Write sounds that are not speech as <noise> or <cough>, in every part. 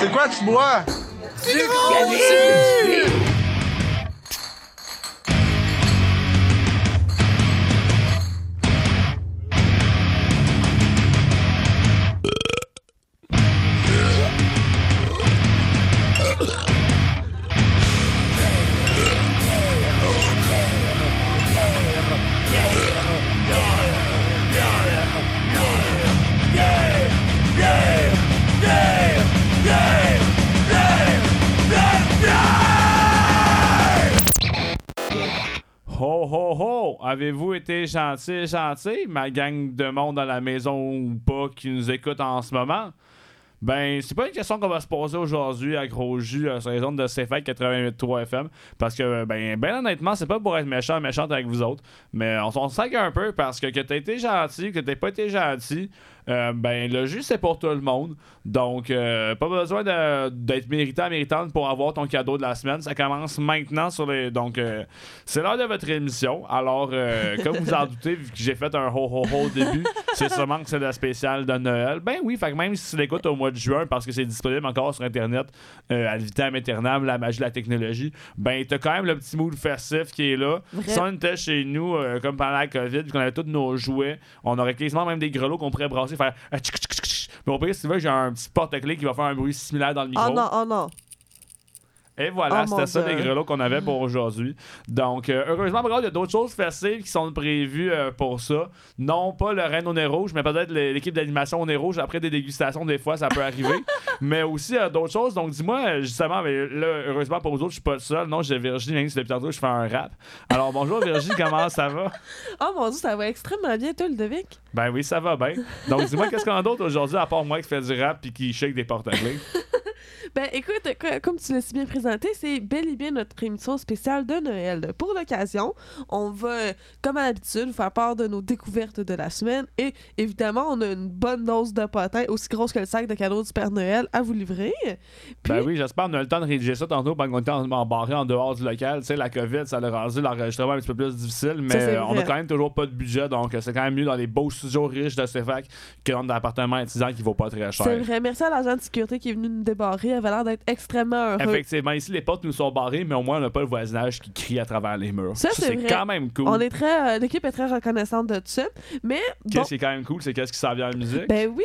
C'est quoi tu bois? Ho Avez-vous été gentil, gentil, ma gang de monde dans la maison ou pas qui nous écoute en ce moment? Ben, c'est pas une question qu'on va se poser aujourd'hui à Gros Jus euh, sur les ondes de CFAC 88.3 FM. Parce que, ben, ben honnêtement, c'est pas pour être méchant, méchante avec vous autres. Mais on s'en sac un peu parce que que t'as été gentil, que t'as pas été gentil, euh, ben, le jus, c'est pour tout le monde. Donc, euh, pas besoin d'être méritant, méritante pour avoir ton cadeau de la semaine. Ça commence maintenant sur les. Donc, euh, c'est l'heure de votre émission. Alors, <laughs> comme vous en doutez, vu que j'ai fait un ho ho ho au début, c'est sûrement que c'est le spécial de Noël. Ben oui, fait que même si tu l'écoutes au mois de juin, parce que c'est disponible encore sur Internet, à vitam aeternam, la magie de la technologie, ben t'as quand même le petit mood festif qui est là. Si on était chez nous, comme pendant la COVID, vu qu'on avait tous nos jouets, on aurait quasiment même des grelots qu'on pourrait brasser, faire. ah, tchic, tchic, tchic, tchic. Mais au pire, si tu veux, j'ai un petit porte-clés qui va faire un bruit similaire dans le micro. Oh non, oh non. Et voilà, Oh c'était ça Dieu. les grelots qu'on avait pour aujourd'hui. Donc, euh, heureusement, il y a d'autres choses faciles qui sont prévues euh, pour ça. Non pas le Reine au nez rouge, mais peut-être le- l'équipe d'animation au nez rouge. Après des dégustations, des fois, ça peut arriver. <laughs> mais aussi euh, d'autres choses. Donc, dis-moi, euh, justement, mais là, heureusement pour vous autres, je suis pas le seul. Non, j'ai Virginie, depuis tantôt, je fais un rap. Alors, bonjour Virginie, comment ça va? <laughs> Oh mon dieu, ça va extrêmement bien, toi, Ludovic. Ben oui, ça va bien. Donc, dis-moi, qu'est-ce qu'on a d'autre aujourd'hui à part moi qui fait du rap puis qui shake des porte-clés? <laughs> Ben écoute, co- comme tu l'as si bien présenté, c'est bel et bien notre émission spéciale de Noël. Pour l'occasion, on va, comme à l'habitude, vous faire part de nos découvertes de la semaine et évidemment, on a une bonne dose de potin, aussi grosse que le sac de cadeaux du Père Noël, à vous livrer. Puis, Ben oui, j'espère qu'on a le temps de rédiger ça tantôt pendant qu'on était en- embarré en dehors du local. Tu sais, la COVID, ça a rendu l'enregistrement un petit peu plus difficile, mais Ça, on a quand même toujours pas de budget, donc c'est quand même mieux dans les beaux studios riches de CFAC que dans l'appartement étudiant qui vaut pas très cher. c'est vrai, merci à l'agent de sécurité qui est venu nous débarrer. Avait l'air d'être extrêmement heureux. Effectivement, ici, les portes nous sont barrées, mais au moins, on n'a pas le voisinage qui crie à travers les murs. Ça, c'est quand même cool. On est très, euh, l'équipe est très reconnaissante de tout ça. Mais bon, Qu'est-ce qui est quand même cool, c'est qu'est-ce qui s'en vient en musique? Ben oui!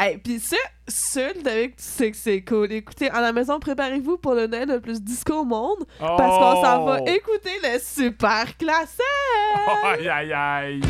Hey, Puis ça, ça, Ludovic, tu sais que c'est cool. Écoutez, à la maison, préparez-vous pour le Noël le plus disco au monde. Parce qu'on s'en va Oh! écouter le super classique! <laughs> Aïe, aïe, aïe!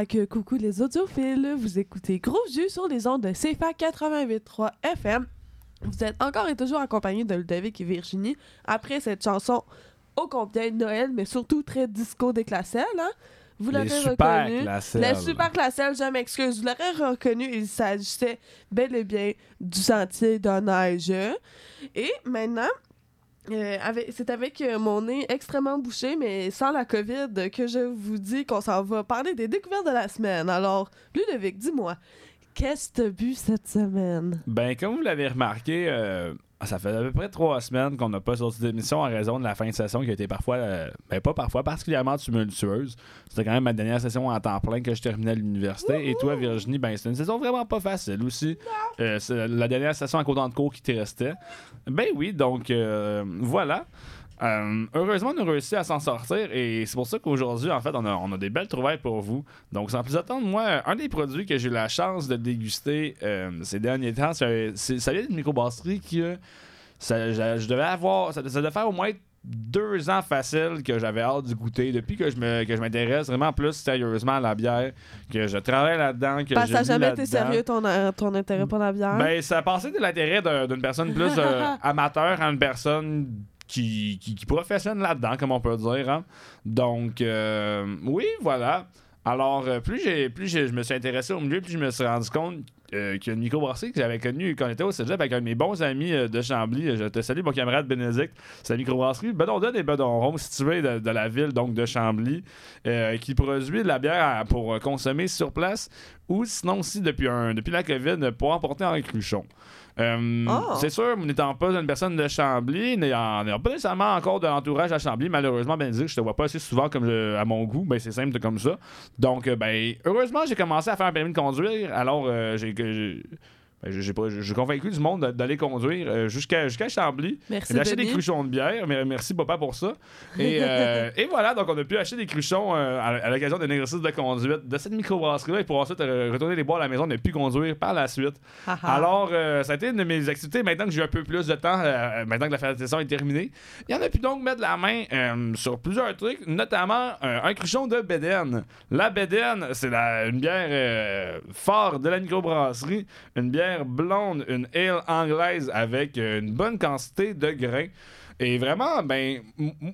Ah que coucou les audiophiles, vous écoutez Gros Jus sur les ondes de CFA 88.3 FM. Vous êtes encore et toujours accompagnés de Ludovic et Virginie après cette chanson ô combien de Noël, mais surtout très disco déclassée, hein? Vous Les l'avez reconnu. classelles. La super classelle, je m'excuse. Vous l'aurez reconnu, il s'agissait bel et bien du sentier de neige. Et maintenant, euh, c'est avec euh, mon nez extrêmement bouché, mais sans la COVID, que je vous dis qu'on s'en va parler des découvertes de la semaine. Alors, Ludovic, dis-moi, qu'est-ce que t'as bu cette semaine? Ben, comme vous l'avez remarqué, euh, ça fait à peu près trois semaines qu'on n'a pas sorti d'émission en raison de la fin de session qui a été parfois, euh, ben pas parfois, particulièrement tumultueuse. C'était quand même ma dernière session en temps plein que je terminais à l'université. Et toi, Virginie, ben c'est une saison vraiment pas facile aussi. Euh, c'est la dernière session en cours de cours qui te restait. Ben oui, donc euh, voilà. Euh, heureusement, on a réussi à s'en sortir et c'est pour ça qu'aujourd'hui, en fait, on a, on a des belles trouvailles pour vous. Donc, sans plus attendre, moi, un des produits que j'ai eu la chance de déguster euh, ces derniers temps, c'est, c'est- ça vient d'une microbrasserie qui, ça, je, je devais avoir, ça, ça devait faire au moins deux ans facile que j'avais hâte de goûter depuis que je me que je m'intéresse vraiment plus sérieusement à la bière que je travaille là-dedans que que ça jamais été sérieux ton, euh, ton intérêt pour la bière? Ben, ça a passé de l'intérêt d'un- d'une personne plus euh, <laughs> amateur à une personne qui, qui, professionne là-dedans, comme on peut dire. hein. Donc, euh, oui, voilà. Alors, euh, plus, j'ai, plus je me suis intéressé au milieu, plus je me suis rendu compte euh, a une microbrasserie que j'avais connue quand on était au cégep avec un de mes bons amis euh, de Chambly. Je te salue, mon camarade Bénédicte. C'est la microbrasserie Bedondon et Bedonron, située de, de la ville donc de Chambly, euh, qui produit de la bière pour euh, consommer sur place ou sinon aussi depuis, un, depuis la COVID pour emporter en cruchon. Euh, Oh. C'est sûr, n'étant pas une personne de Chambly, n'ayant pas nécessairement encore de l'entourage à Chambly, malheureusement, ben dire, je te vois pas assez souvent comme je- à mon goût, ben c'est simple comme ça. Donc, euh, ben, heureusement, j'ai commencé à faire un permis de conduire, alors euh, j'ai j'ai- ben, j'ai convaincu du monde d'aller conduire euh, jusqu'à jusqu'à Chambly. Acheté des cruchons de bière, mais merci papa pour ça. Et, euh, <laughs> et voilà, donc on a pu acheter des cruchons euh, à, à l'occasion d'un exercice de conduite de cette microbrasserie-là et pour ensuite euh, retourner les boire à la maison, on a pu conduire par la suite. Haha. Alors, euh, ça a été une de mes activités. Maintenant que j'ai un peu plus de temps, maintenant que la fin de saison est terminée, il y en a pu donc mettre la main sur plusieurs trucs, notamment un cruchon de Bédène. La Bédène, c'est une bière forte de la microbrasserie, une bière blonde, une ale anglaise avec euh, une bonne quantité de grains. Et vraiment, ben,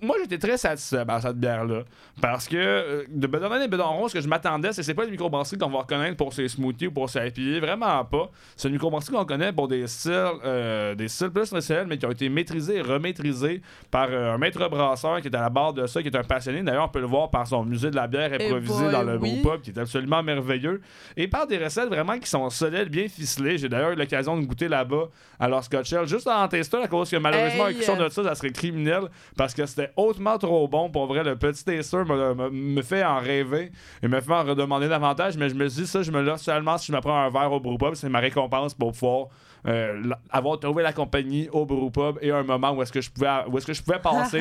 moi j'étais très satisfait par cette bière-là. Parce que euh, de Bedonne et Bedonron, ce que je m'attendais, c'est que c'est pas une microbrasserie qu'on va reconnaître pour ses smoothies ou pour ses IPA. Vraiment pas. C'est une microbrasserie qu'on connaît pour des styles, euh, des styles plus traditionnels, mais qui ont été maîtrisés et remaîtrisés par euh, un maître brasseur qui est à la barre de ça, qui est un passionné. D'ailleurs, on peut le voir par son musée de la bière Eh improvisé dans le oui. beau pub, qui est absolument merveilleux. Et par des recettes vraiment qui sont solides, bien ficelées. J'ai d'ailleurs eu l'occasion de goûter là-bas à leur Scotch juste en testant, à cause que malheureusement, Hey, euh, de ça, serait criminel parce que c'était hautement trop bon. Pour vrai, le petit taster me, me- fait en rêver et me fait en redemander davantage. Mais je me dis, ça, je me laisse seulement si je me prends un verre au brewpub. C'est ma récompense pour pouvoir euh, avoir trouvé la compagnie au brewpub et un moment où est-ce que je pouvais, où est-ce que je pouvais <laughs> passer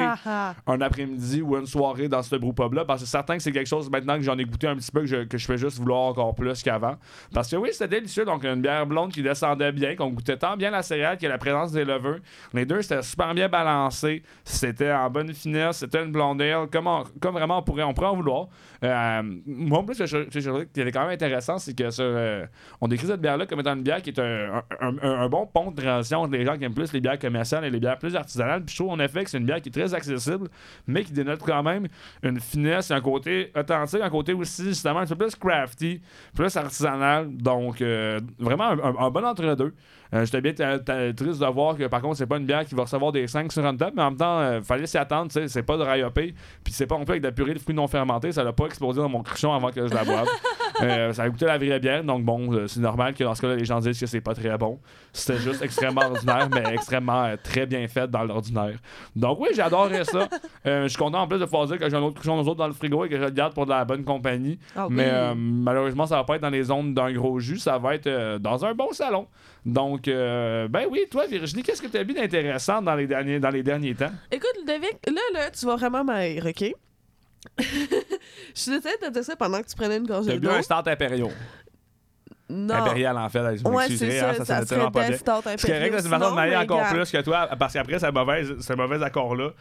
un après-midi ou une soirée dans ce brewpub-là. Parce que c'est certain que c'est quelque chose maintenant que j'en ai goûté un petit peu que je, que je fais juste vouloir encore plus qu'avant. Parce que oui, c'était délicieux. Donc, une bière blonde qui descendait bien, qu'on goûtait tant bien la céréale que la présence des levures. Les deux, c'était super bien balancé. C'était en bonne finesse. C'était une blonde ale. Comme, on- comme vraiment on pourrait, on pourrait en vouloir. Euh, moi, en plus, ce que je, qui était quand même intéressant, c'est que sur, euh, on décrit cette bière-là comme étant une bière qui est un, un- un- un bon pont de transition entre les gens qui aiment plus les bières commerciales et les bières plus artisanales. Puis je trouve en effet que c'est une bière qui est très accessible, mais qui dénote quand même une finesse, un côté authentique, un côté aussi justement un peu plus crafty, plus artisanal. Donc euh, vraiment un, un- bon entre-deux. Euh, J'étais bien triste de voir que par contre c'est pas une bière qui va recevoir des 5 sur une table, mais en même temps, euh, fallait s'y attendre, tu sais, c'est pas de rayopé, puis c'est pas non plus avec de la purée de fruits non fermentés, ça l'a pas explosé dans mon cruchon avant que je la boive. <laughs> Euh, ça a goûté la vraie bière, donc bon, euh, c'est normal que dans ce cas-là, les gens disent que c'est pas très bon. C'était juste extrêmement ordinaire, mais extrêmement très bien fait dans l'ordinaire. Donc oui, j'adorais ça. Je suis content en plus de pouvoir dire que j'ai un autre cruchon aux autres dans le frigo et que je le garde pour de la bonne compagnie. Ah. Mais malheureusement, ça va pas être dans les zones d'un gros jus, ça va être dans un bon salon. Donc, euh, ben oui, toi, Virginie, qu'est-ce que tu as vu d'intéressant dans les derniers, dans les derniers temps? Écoute, Ludovic, là, là, tu vas vraiment m'aérer, OK? <laughs> Je suis désolée de te dire ça pendant que tu prenais une gorgée T'as bu d'eau. un start impériaux. Non. Impérial, en fait. Je Ouais, c'est hein, ça, ça, ça serait pas bien. C'est correct, c'est une façon de encore plus que toi, parce qu'après ce mauvais, ce mauvais accord-là,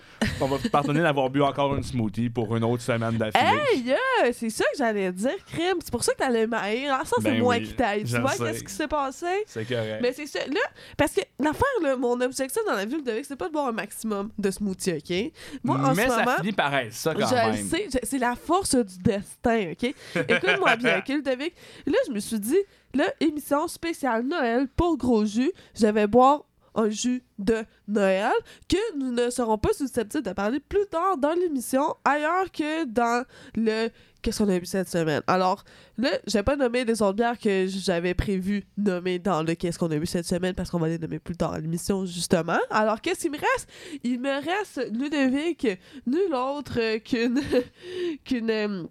on va pardonner d'avoir bu encore une smoothie pour une autre semaine d'affilée. Hey, yeah, c'est ça que j'allais dire, crime. C'est pour ça que t'allais mailler. Ah, ça, c'est Ben moi oui, qui t'aille. Tu vois, qu'est-ce qui s'est passé? C'est correct. Mais c'est ça. Là, parce que l'affaire, là, mon objectif dans la vie, c'est pas de boire un maximum de smoothie, OK? Moi, en Mais ce ça moment. finit par être ça quand Je même. sais, c'est la force du destin, OK? Écoute-moi <laughs> bien, OK, Ludovic? Là, je me suis dit, là, émission spéciale Noël pour gros jus, je vais boire un jus de Noël que nous ne serons pas susceptibles de parler plus tard dans l'émission, ailleurs que dans le Qu'est-ce qu'on a vu cette semaine? Alors, là, je vais pas nommer les autres bières que j'avais prévu nommer dans le Qu'est-ce qu'on a vu cette semaine parce qu'on va les nommer plus tard à l'émission, justement. Alors, qu'est-ce qu'il me reste? Il me reste Ludovic, nul autre qu'une <laughs> qu'une euh,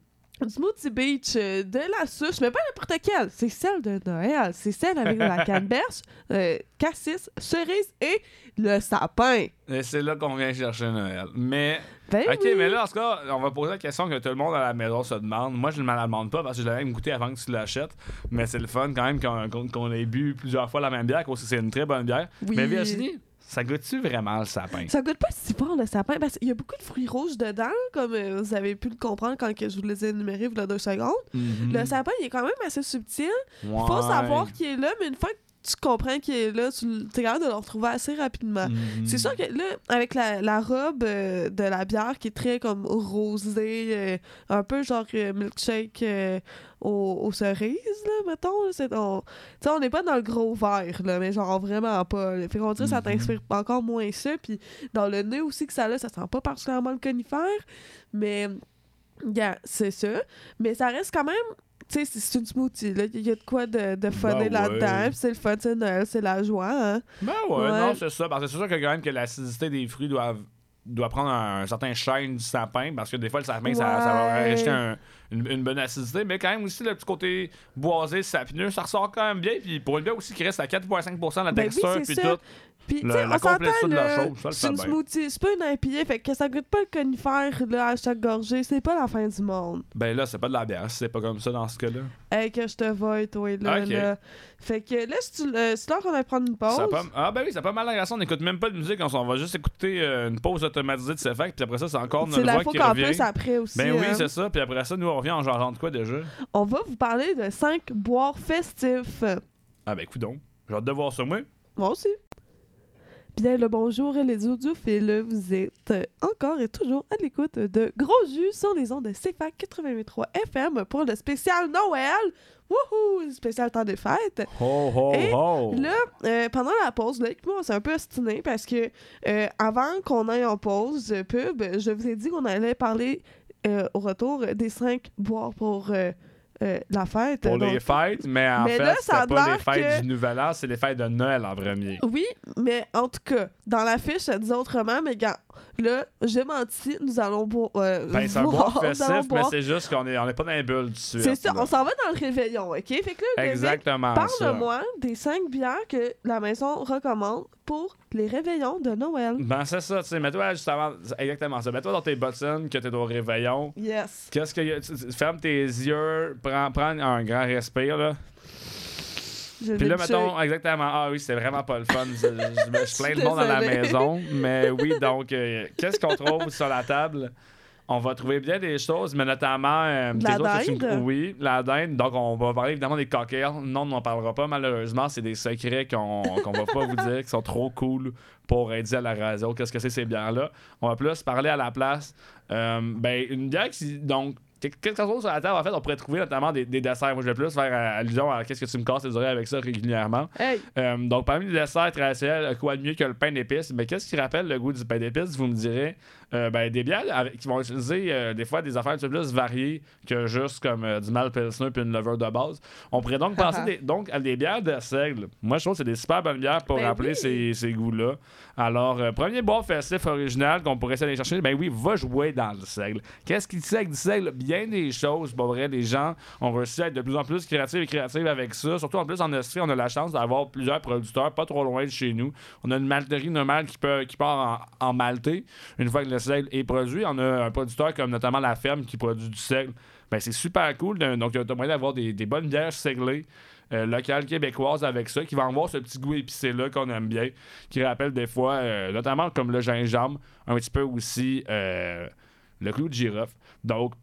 Smoothie Beach euh, de la souche, mais pas n'importe quelle. C'est celle de Noël. C'est celle avec la <laughs> canneberge, euh, cassis, cerise et le sapin. Et c'est là qu'on vient chercher Noël. Mais, Ben ok, oui. mais là, en tout cas, on va poser la question que tout le monde à la maison se demande. Moi, je ne me la demande pas parce que je l'avais même goûté avant que tu l'achètes. Mais c'est le fun quand même qu'on qu'on- qu'on ait bu plusieurs fois la même bière, parce que c'est une très bonne bière. Oui. Mais Virginie, ça goûte-tu vraiment le sapin? Ça goûte pas si fort le sapin parce qu'il y a beaucoup de fruits rouges dedans, comme euh, vous avez pu le comprendre quand que je vous les ai énumérés il y a deux secondes. Mhm. Le sapin, il est quand même assez subtil. Ouais. Faut savoir qu'il est là, mais une fois que tu comprends qu'il est là, tu es capable de le retrouver assez rapidement. Mhm. C'est sûr que là, avec la, la robe euh, de la bière qui est très comme rosée, euh, un peu genre euh, milkshake aux, aux cerises, là, mettons. là, c'est- on tu sais, on n'est pas dans le gros verre, là, mais genre vraiment pas. là. Fait qu'on dirait que ça Mhm. t'inspire encore moins ça. Puis dans le nez aussi que ça a, ça sent pas particulièrement le conifère. Mais, yeah, c'est ça. Mais ça reste quand même. Tu sais, c'est- une smoothie, là. Il y a de quoi de, de funner Ben là-dedans. ouais. C'est le fun, c'est Noël, c'est la joie, hein. Ben ouais, Ouais. non, c'est ça. Parce que c'est sûr que quand même que l'acidité des fruits doit, doit prendre un, certain chêne du sapin, parce que des fois, le sapin, ça, ça va rajouter un- une, une bonne acidité, mais quand même aussi le petit côté boisé, sapineux, ça ressort quand même bien. Puis pour une bière aussi qui reste à 4,5% de la Ben oui, texture, c'est puis ça. tout. Puis, tu la on s'entend, complétude de la chose, c'est une bien. smoothie, c'est pas une IPA, fait que ça goûte pas le conifère, là, à chaque gorgée, c'est pas la fin du monde. Ben là, c'est pas de la bière, c'est pas comme ça dans ce cas-là. Hey, que je te vois, toi, là, Ok. là. Fait que là, c'est euh, c'est l'heure qu'on va prendre une pause. Ça a pas- Ah ben oui, ça pas mal l'agression. On n'écoute même pas de musique, on, s'en va juste écouter euh, une pause automatisée de ce fait, puis après ça, c'est encore C'est notre la voix qui revient. plus après aussi. Ben oui, hein. c'est ça. Puis après ça, nous, on revient en genre de quoi déjà? On va vous parler de 5 boires festifs. Ah ben, écoute donc. J'ai hâte de voir ça, moi. Moi aussi. Bien le bonjour les audiophiles, vous êtes encore et toujours à l'écoute de Gros Jus sur les ondes de CFAC 88.3 FM pour le spécial Noël. Wouhou! Spécial temps des fêtes. Ho, ho, Et ho! Là, euh, pendant la pause, là, moi, on s'est un peu ostiné parce que euh, avant qu'on aille en pause pub, je vous ai dit qu'on allait parler euh, au retour des cinq boires pour euh, la fête. Pour Donc, les fêtes, mais en Mais fait, là, ça pas les fêtes que- du Nouvel An, c'est les fêtes de Noël en premier. Oui, mais en tout cas, dans l'affiche, ça disait autrement, mais gars, là, j'ai menti, nous allons boire. euh, Ben, c'est un boire, festif, mais c'est juste qu'on est, on est pas dans les bulles du suite. C'est ça, là. on s'en va dans le réveillon, OK? Fait que là, Exactement parle-moi des cinq bières que la maison recommande pour les réveillons de Noël. Ben, c'est ça, tu sais, mets-toi juste avant. c'est Exactement ça. Mets-toi dans tes bottines que t'es au réveillon. Yes. Qu'est-ce que Ferme tes yeux, prends, prends un grand respire, là. Puis là, mettons, exactement. Ah oui, c'est vraiment pas le fun. Je, je, je plains le monde dans la maison. <laughs> Mais oui, donc, euh, qu'est-ce qu'on trouve sur la table? On va trouver bien des choses, mais notamment. euh, la autres, une- dinde? Oui, la dinde. Donc, on va parler évidemment des cocktails. Non, on n'en parlera pas, malheureusement. C'est des secrets qu'on qu'on va pas vous dire, qui sont trop cool pour aider à la radio. Qu'est-ce que c'est ces bières-là? On va plus parler à la place. Euh, ben, une bière qui. Donc, quelque chose sur la table, en fait, on pourrait trouver notamment des, des desserts. Moi, je vais plus faire euh, allusion à qu'est-ce que tu me casses les oreilles avec ça régulièrement. Hey, Euh, donc, parmi les desserts traditionnels, quoi de mieux que le pain d'épices? Mais qu'est-ce qui rappelle le goût du pain d'épices? Vous me direz, Euh, ben, des bières avec- qui vont utiliser euh, des fois des affaires un peu plus variées que juste comme euh, du mal pilsner puis une lever de base. On pourrait donc penser des- donc à des bières de seigle. Moi, je trouve que c'est des super bonnes bières pour Ben rappeler oui. ces, ces goûts-là. Alors, euh, premier bois festif original qu'on pourrait essayer d'aller chercher, ben oui, va jouer dans le seigle. Qu'est-ce qui sait du seigle? Bien des choses. Pour vrai, les gens ont réussi à être de plus en plus créatifs et créatifs avec ça. Surtout en plus en Estrie, on a la chance d'avoir plusieurs producteurs pas trop loin de chez nous. On a une malterie normale qui, peut, qui part en, en maltais une fois que le seigle est produit. On a un producteur comme notamment La Ferme qui produit du seigle. Ben, c'est super cool. Donc, tu as moyen d'avoir des, bonnes bières seiglées. euh, locale québécoise avec ça, qui va avoir ce petit goût épicé-là qu'on aime bien, qui rappelle des fois, euh, notamment comme le gingembre, un petit peu aussi euh, le clou de girofle. Donc,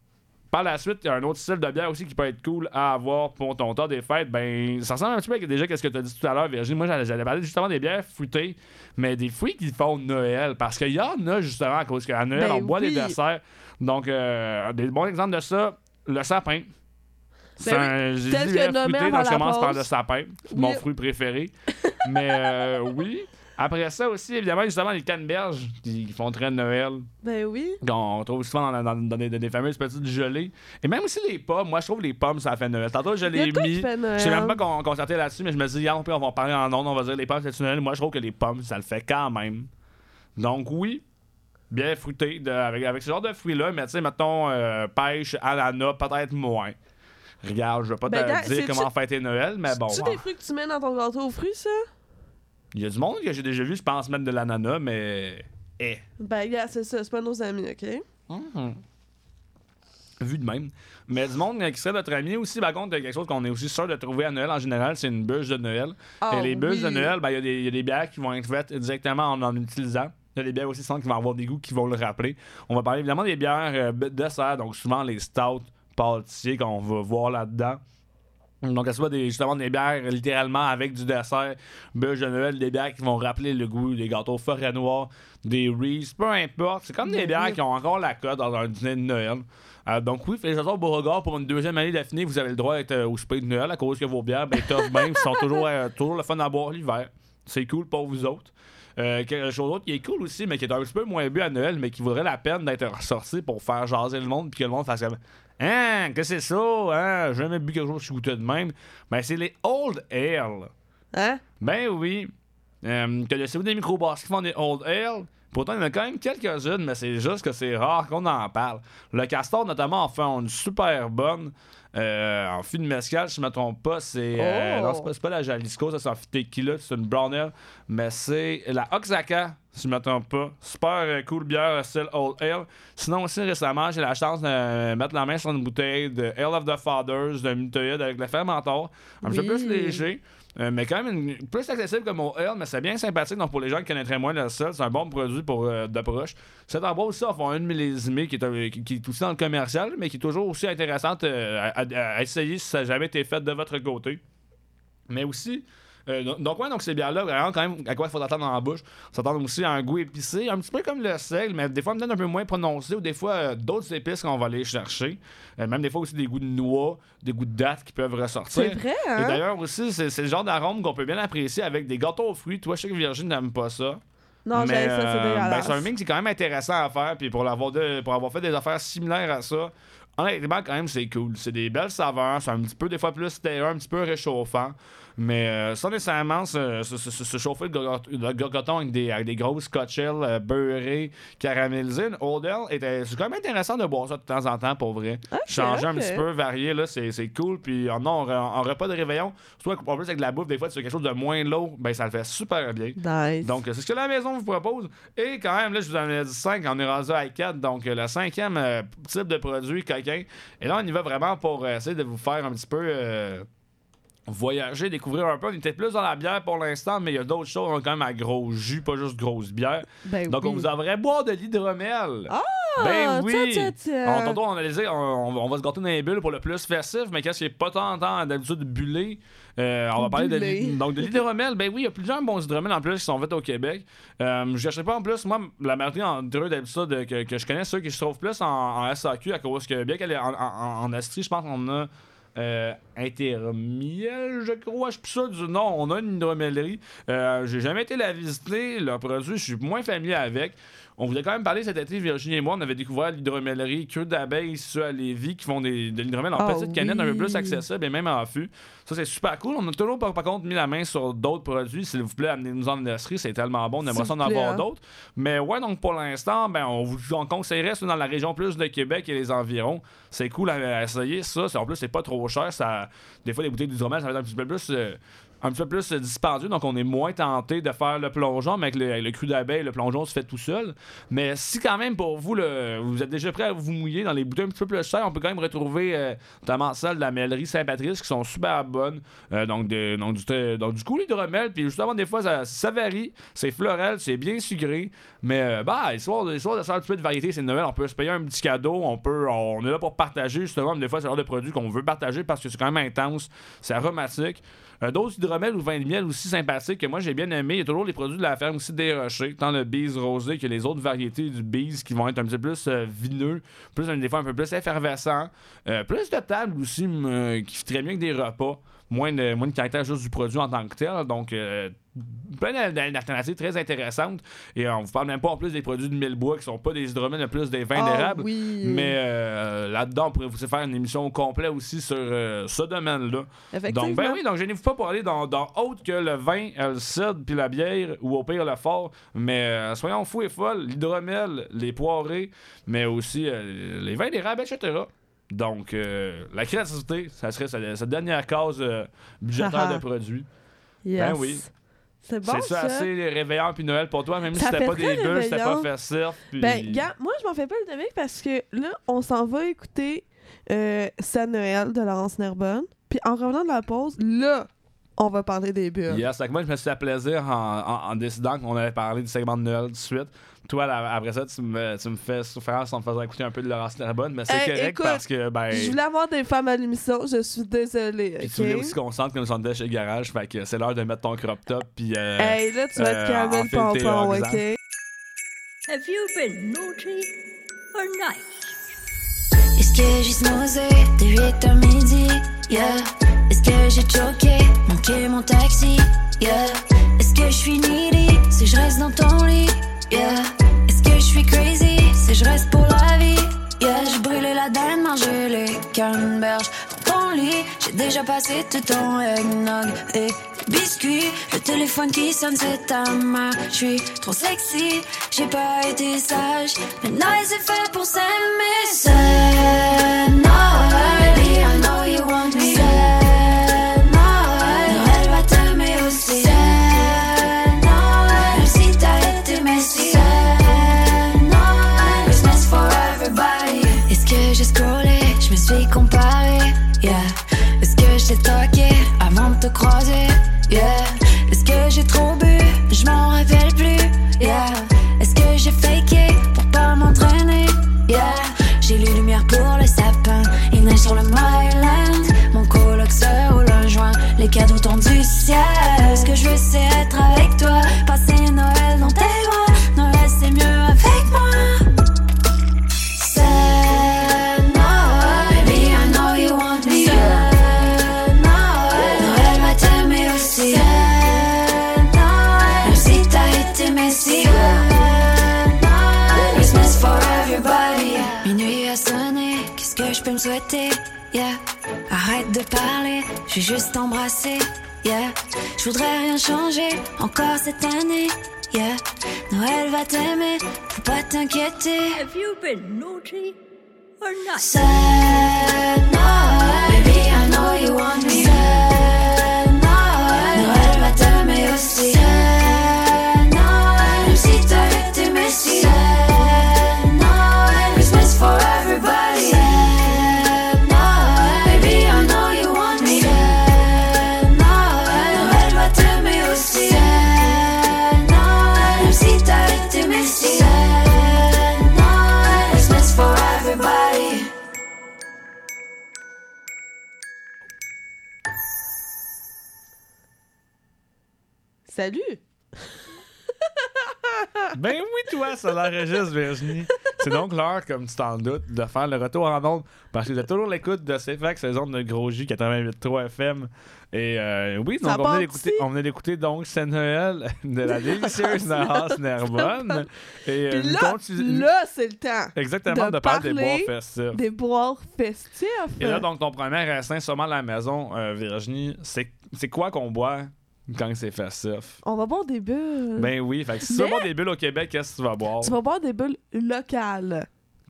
par la suite, il y a un autre style de bière aussi qui peut être cool à avoir pour ton temps des fêtes. Ben, ça ressemble un petit peu à déjà à ce que tu as dit tout à l'heure, Virginie. Moi, j'allais parler justement des bières fruitées, mais des fruits qui font Noël. Parce qu'il y en a justement à cause qu'à Noël, Ben on boit des desserts. Donc, euh, des bons exemples de ça, le sapin. C'est Ben un j'ai dit avant donc je commence par le sapin, Oui. mon fruit préféré. <laughs> mais euh, oui. Après ça aussi, évidemment, justement, les canneberges qui font très Noël Ben oui. qu'on trouve souvent dans, dans- dans des, dans des fameuses petites gelées. Et même aussi les pommes. Moi, je trouve les pommes, ça fait Noël. Tantôt, je l'ai mis. fait Noël? Je sais même pas qu'on s'arrêtait là-dessus, mais je me dis, hier, on peut- on va en parler en ondes, on va dire les pommes, c'est Noël. Moi, je trouve que les pommes, ça le fait quand même. Donc, oui, bien fruité de- avec, avec ce genre de fruits-là, mais tu sais, mettons, euh, pêche, ananas, peut-être moins. Regarde, je vais pas Ben, te dire comment fêter Noël, mais bon. C'est hein. des fruits que tu mets dans ton gâteau aux fruits, ça? Il y a du monde que j'ai déjà vu, je pense, mettre de l'ananas, mais. Eh. Ben, gars, c'est ça. C'est pas nos amis, OK? Mhm. Vu de même. Mais du monde qui serait notre ami aussi, par contre, quelque chose qu'on est aussi sûr de trouver à Noël en général, c'est une bûche de Noël. Ah, Et les bûches de. Noël, ben, il y a des- il y, a des bières qui vont être faites directement en en l'utilisant. Il y a des bières aussi sinon, qui vont avoir des goûts qui vont le rappeler. On va parler évidemment des bières euh, b- dessert, donc souvent les stouts pâtissiers qu'on va voir là-dedans. Donc, ce soit des, justement des bières littéralement avec du dessert, bûche de Noël, des bières qui vont rappeler le goût des gâteaux forêt noire, des Reese, peu importe. C'est comme des bières qui ont encore la cote dans un dîner de Noël. Euh, donc, oui, félicitations au Beauregard pour une deuxième année d'affinée. Vous avez le droit d'être euh, au souper de Noël à cause que vos bières, ben, tough <laughs> même, sont toujours, euh, toujours le fun à boire l'hiver. C'est cool pour vous autres. Euh, quelque chose d'autre qui est cool aussi, mais qui est un petit peu moins bu à Noël, mais qui vaudrait la peine d'être ressorti pour faire jaser le monde, puis que le monde fasse comme Hein, que c'est ça? Hein, j'ai jamais bu quelque chose qui goûtait de même. Ben, c'est les Old Ale. Hein? Ben oui. Euh, Connaissez-vous des microbrasseries qui font des Old Ale? Pourtant, il y en a quand même quelques-unes, mais c'est juste que c'est rare qu'on en parle. Le Castor, notamment, en fait une super bonne. Euh, en fût de mescal, si je ne me trompe pas, c'est. euh, Oh! non, c'est pas, c'est pas la Jalisco, ça c'est en fût de tequila, c'est une brown ale. Mais c'est la Oaxaca, si je ne me trompe pas. Super euh, cool bière, style Old Ale. Sinon, aussi récemment, j'ai la chance de mettre la main sur une bouteille de Ale of the Fathers, de Mutoïde avec le fermentor. Un petit peu Oui. plus léger. Euh, mais quand même une- plus accessible que mon Ale, mais c'est bien sympathique. Donc pour les gens qui connaîtraient moins le sel, c'est un bon produit pour euh, d'approche. Cet endroit aussi offre un millésimé qui est, un- qui, qui est aussi dans le commercial, mais qui est toujours aussi intéressante euh, à- à essayer si ça n'a jamais été fait de votre côté. Mais aussi, euh, donc- ouais, donc ces bières-là, vraiment, quand même, à quoi il faut attendre dans la bouche. Ça s'attend aussi à un goût épicé, un petit peu comme le sel, mais des fois, peut-être un peu moins prononcé, ou des fois, euh, d'autres épices qu'on va aller chercher. Euh, même des fois aussi des goûts de noix, des goûts de date qui peuvent ressortir. C'est vrai, Et hein? d'ailleurs aussi, c'est c'est le genre d'arôme qu'on peut bien apprécier avec des gâteaux aux fruits. Toi, je sais que Virginie n'aime pas ça. Non, mais, ça, c'est ben, dégueulasse. c'est un mix qui est quand même intéressant à faire. Puis pour, l'avoir de- pour avoir fait des affaires similaires à ça, honnêtement, quand même, c'est cool. C'est des belles saveurs. C'est un petit peu, des fois, plus terreux, un petit peu réchauffant. Mais euh, sans nécessairement se, se- se- se chauffer le gorgot- le gorgoton avec des, avec des grosses scotchelles euh, beurrées, caramélisées. Une c'est quand même intéressant de boire ça de temps en temps, pour vrai. Changer un petit peu, varier, là, c'est, c'est cool. Puis en, en, en repas de réveillon, soit en plus avec de la bouffe, des fois, tu fais quelque chose de moins lourd, ben ça le fait super bien. Nice. Donc, c'est ce que la maison vous propose. Et quand même, là, je vous en ai dit 5, on est rendu à 4. Donc, euh, le cinquième euh, type de produit coquin. Et là, on y va vraiment pour euh, essayer de vous faire un petit peu euh, voyager, découvrir un peu. On était plus dans la bière pour l'instant, mais il y a d'autres choses. On a quand même à gros jus, pas juste grosse bière. Ben Donc, oui. on vous aimerait boire de l'hydromel. Ah, ben oui! On, on va se gâter dans les bulles pour le plus festif, mais qu'est-ce qui est pas tant, tant d'habitude bullé? Euh, on va parler de, Bullé. l'hyd- donc, de l'hydromel. Ben oui, il y a plusieurs bons hydromels en plus qui sont faits au Québec. Euh, je ne pas en plus, moi, la majorité d'entre d'habitude euh, que, que je connais, ceux qui se trouvent plus en, en SAQ à cause que, bien qu'elle est en, en, en Astrie, je pense qu'on a. Euh, Intermiel, je crois, je suis sûr du nom. On a une hydromellerie. Euh, J'ai jamais été la visiter. Le produit, je suis moins familier avec. On voulait quand même parler cet été, Virginie et moi, on avait découvert l'hydromellerie Queue d'abeilles ceux à Lévis qui font des, de l'hydromel en Ah petite canette un peu plus accessible et même en fût. Ça, c'est super cool. On a toujours, par, par contre, mis la main sur d'autres produits. S'il vous plaît, amenez-nous en industrie. C'est tellement bon. On aimerait ça en avoir hein. d'autres. Mais ouais, donc pour l'instant, ben, on vous on conseillerait ça dans la région plus de Québec et les environs. C'est cool à, à essayer ça. En plus, c'est pas trop cher. Ça, des fois, les bouteilles d'hydromel, ça va être un petit peu plus. euh, un petit peu plus dispendieux, donc on est moins tenté de faire le plongeon, mais avec le, le cru d'abeille, le plongeon se fait tout seul. Mais si quand même pour vous, le- vous êtes déjà prêt à vous mouiller dans les bouteilles un petit peu plus chères, on peut quand même retrouver euh, notamment celles de la mêlerie Saint-Patrice qui sont super bonnes. Euh, donc, de- donc, du, donc du coulis de remel, puis justement des fois ça, ça varie, c'est florel, c'est bien sucré, mais euh, bah, histoire, histoire de faire un petit peu de variété, c'est Noël, on peut se payer un petit cadeau, on peut, on est là pour partager justement, mais des fois c'est le genre de produit qu'on veut partager parce que c'est quand même intense, c'est aromatique. Euh, D'autres hydromel ou vin de miel aussi sympathiques que moi j'ai bien aimé. Il y a toujours les produits de la ferme aussi des rochers, tant le bise rosé que les autres variétés du bise qui vont être un petit peu plus euh, vineux, plus des fois un peu plus effervescent. Euh, plus de table aussi euh, qui fit très bien que des repas. Moins de, moins de caractère juste du produit en tant que tel. Donc, plein d'a- d'a- d'alternatives très intéressantes. Et euh, on vous parle même pas en plus des produits de mille bois qui sont pas des hydromels, mais plus des vins Ah d'érable. oui. Mais euh, là-dedans, on pourrait vous faire une émission au complet aussi sur euh, ce domaine-là. Donc, ben oui, donc gênez-vous pas pour aller dans, dans autre que le vin, le cidre, puis la bière, ou au pire le fort. Mais euh, soyons fous et folles, l'hydromel, les poirées, mais aussi les vins d'érable, etc. Donc, la créativité, ça serait sa, dernière euh, budgétaire de produits. Yes. Ben oui. C'est bon, c'est ça, assez réveillant puis Noël pour toi, même Ça si c'était pas des bulles, c'était pas festif. Puis... Ben, gars, moi, je m'en fais pas le demain parce que là, on s'en va écouter euh, Ça Noël de Laurence Nerbonne. Puis en revenant de la pause, là, on va parler des bulles. Yes, que moi, je me suis fait plaisir en, en- en décidant qu'on allait parler du segment de Noël tout de suite. Toi, là, après ça, tu me, tu me fais souffrance en me faisant écouter un peu de Laurence Nerbonne, mais c'est Hey, correct écoute, parce que, ben. Je voulais avoir des femmes à l'émission, je suis désolée. Puis tu voulais aussi qu'on sente comme si on était chez Garage, fait que c'est l'heure de mettre ton crop top, puis. euh, Hey, là, tu vas euh, te calmer en le tes pompon, ok? Have you been naughty or nice? Est-ce que j'ai snosé de 8 à midi? Yeah. Est-ce que j'ai choqué, manqué mon taxi? Yeah. Est-ce que je suis needy si je reste dans ton lit? Yeah. Est-ce que je suis crazy si je reste pour la vie? Yeah. J'ai brûlé la dinde, mangé les canneberges dans ton lit. J'ai déjà passé tout ton eggnog et les biscuits. Le téléphone qui sonne, c'est ta main. Je suis trop sexy, j'ai pas été sage. Noël c'est fait pour s'aimer. C'est te? Juste t'embrasser. Yeah, je voudrais rien changer encore cette année. Yeah, Noël va t'aimer, faut pas t'inquiéter. Have you been naughty or nice? C'est Noël, baby, I know you want me. C'est Noël, Noël va t'aimer aussi. C'est Noël, même si t'as été messie. C'est Noël, Christmas for everybody. C'est Salut! Ben oui, toi, ça l'enregistre, Virginie. C'est donc l'heure, comme tu t'en doutes, de faire le retour en ondes. Parce que vous toujours l'écoute de CFAC, saison de Gros J 88.3 FM. Et euh, oui, donc on venait d'écouter, ici. on venait d'écouter donc C'est Noël de la <laughs> délicieuse Nahas Nerbonne. Et euh, là, c'est le temps exactement de de, parler des bois festifs. des boires festifs. Et là, donc, ton premier instinct, sûrement à la maison, euh, Virginie, c'est c'est quoi qu'on boit? Quand c'est festif? On va boire des bulles. Ben oui, fait que si tu vas boire des bulles au Québec, qu'est-ce que tu vas boire? Tu vas boire des bulles locales.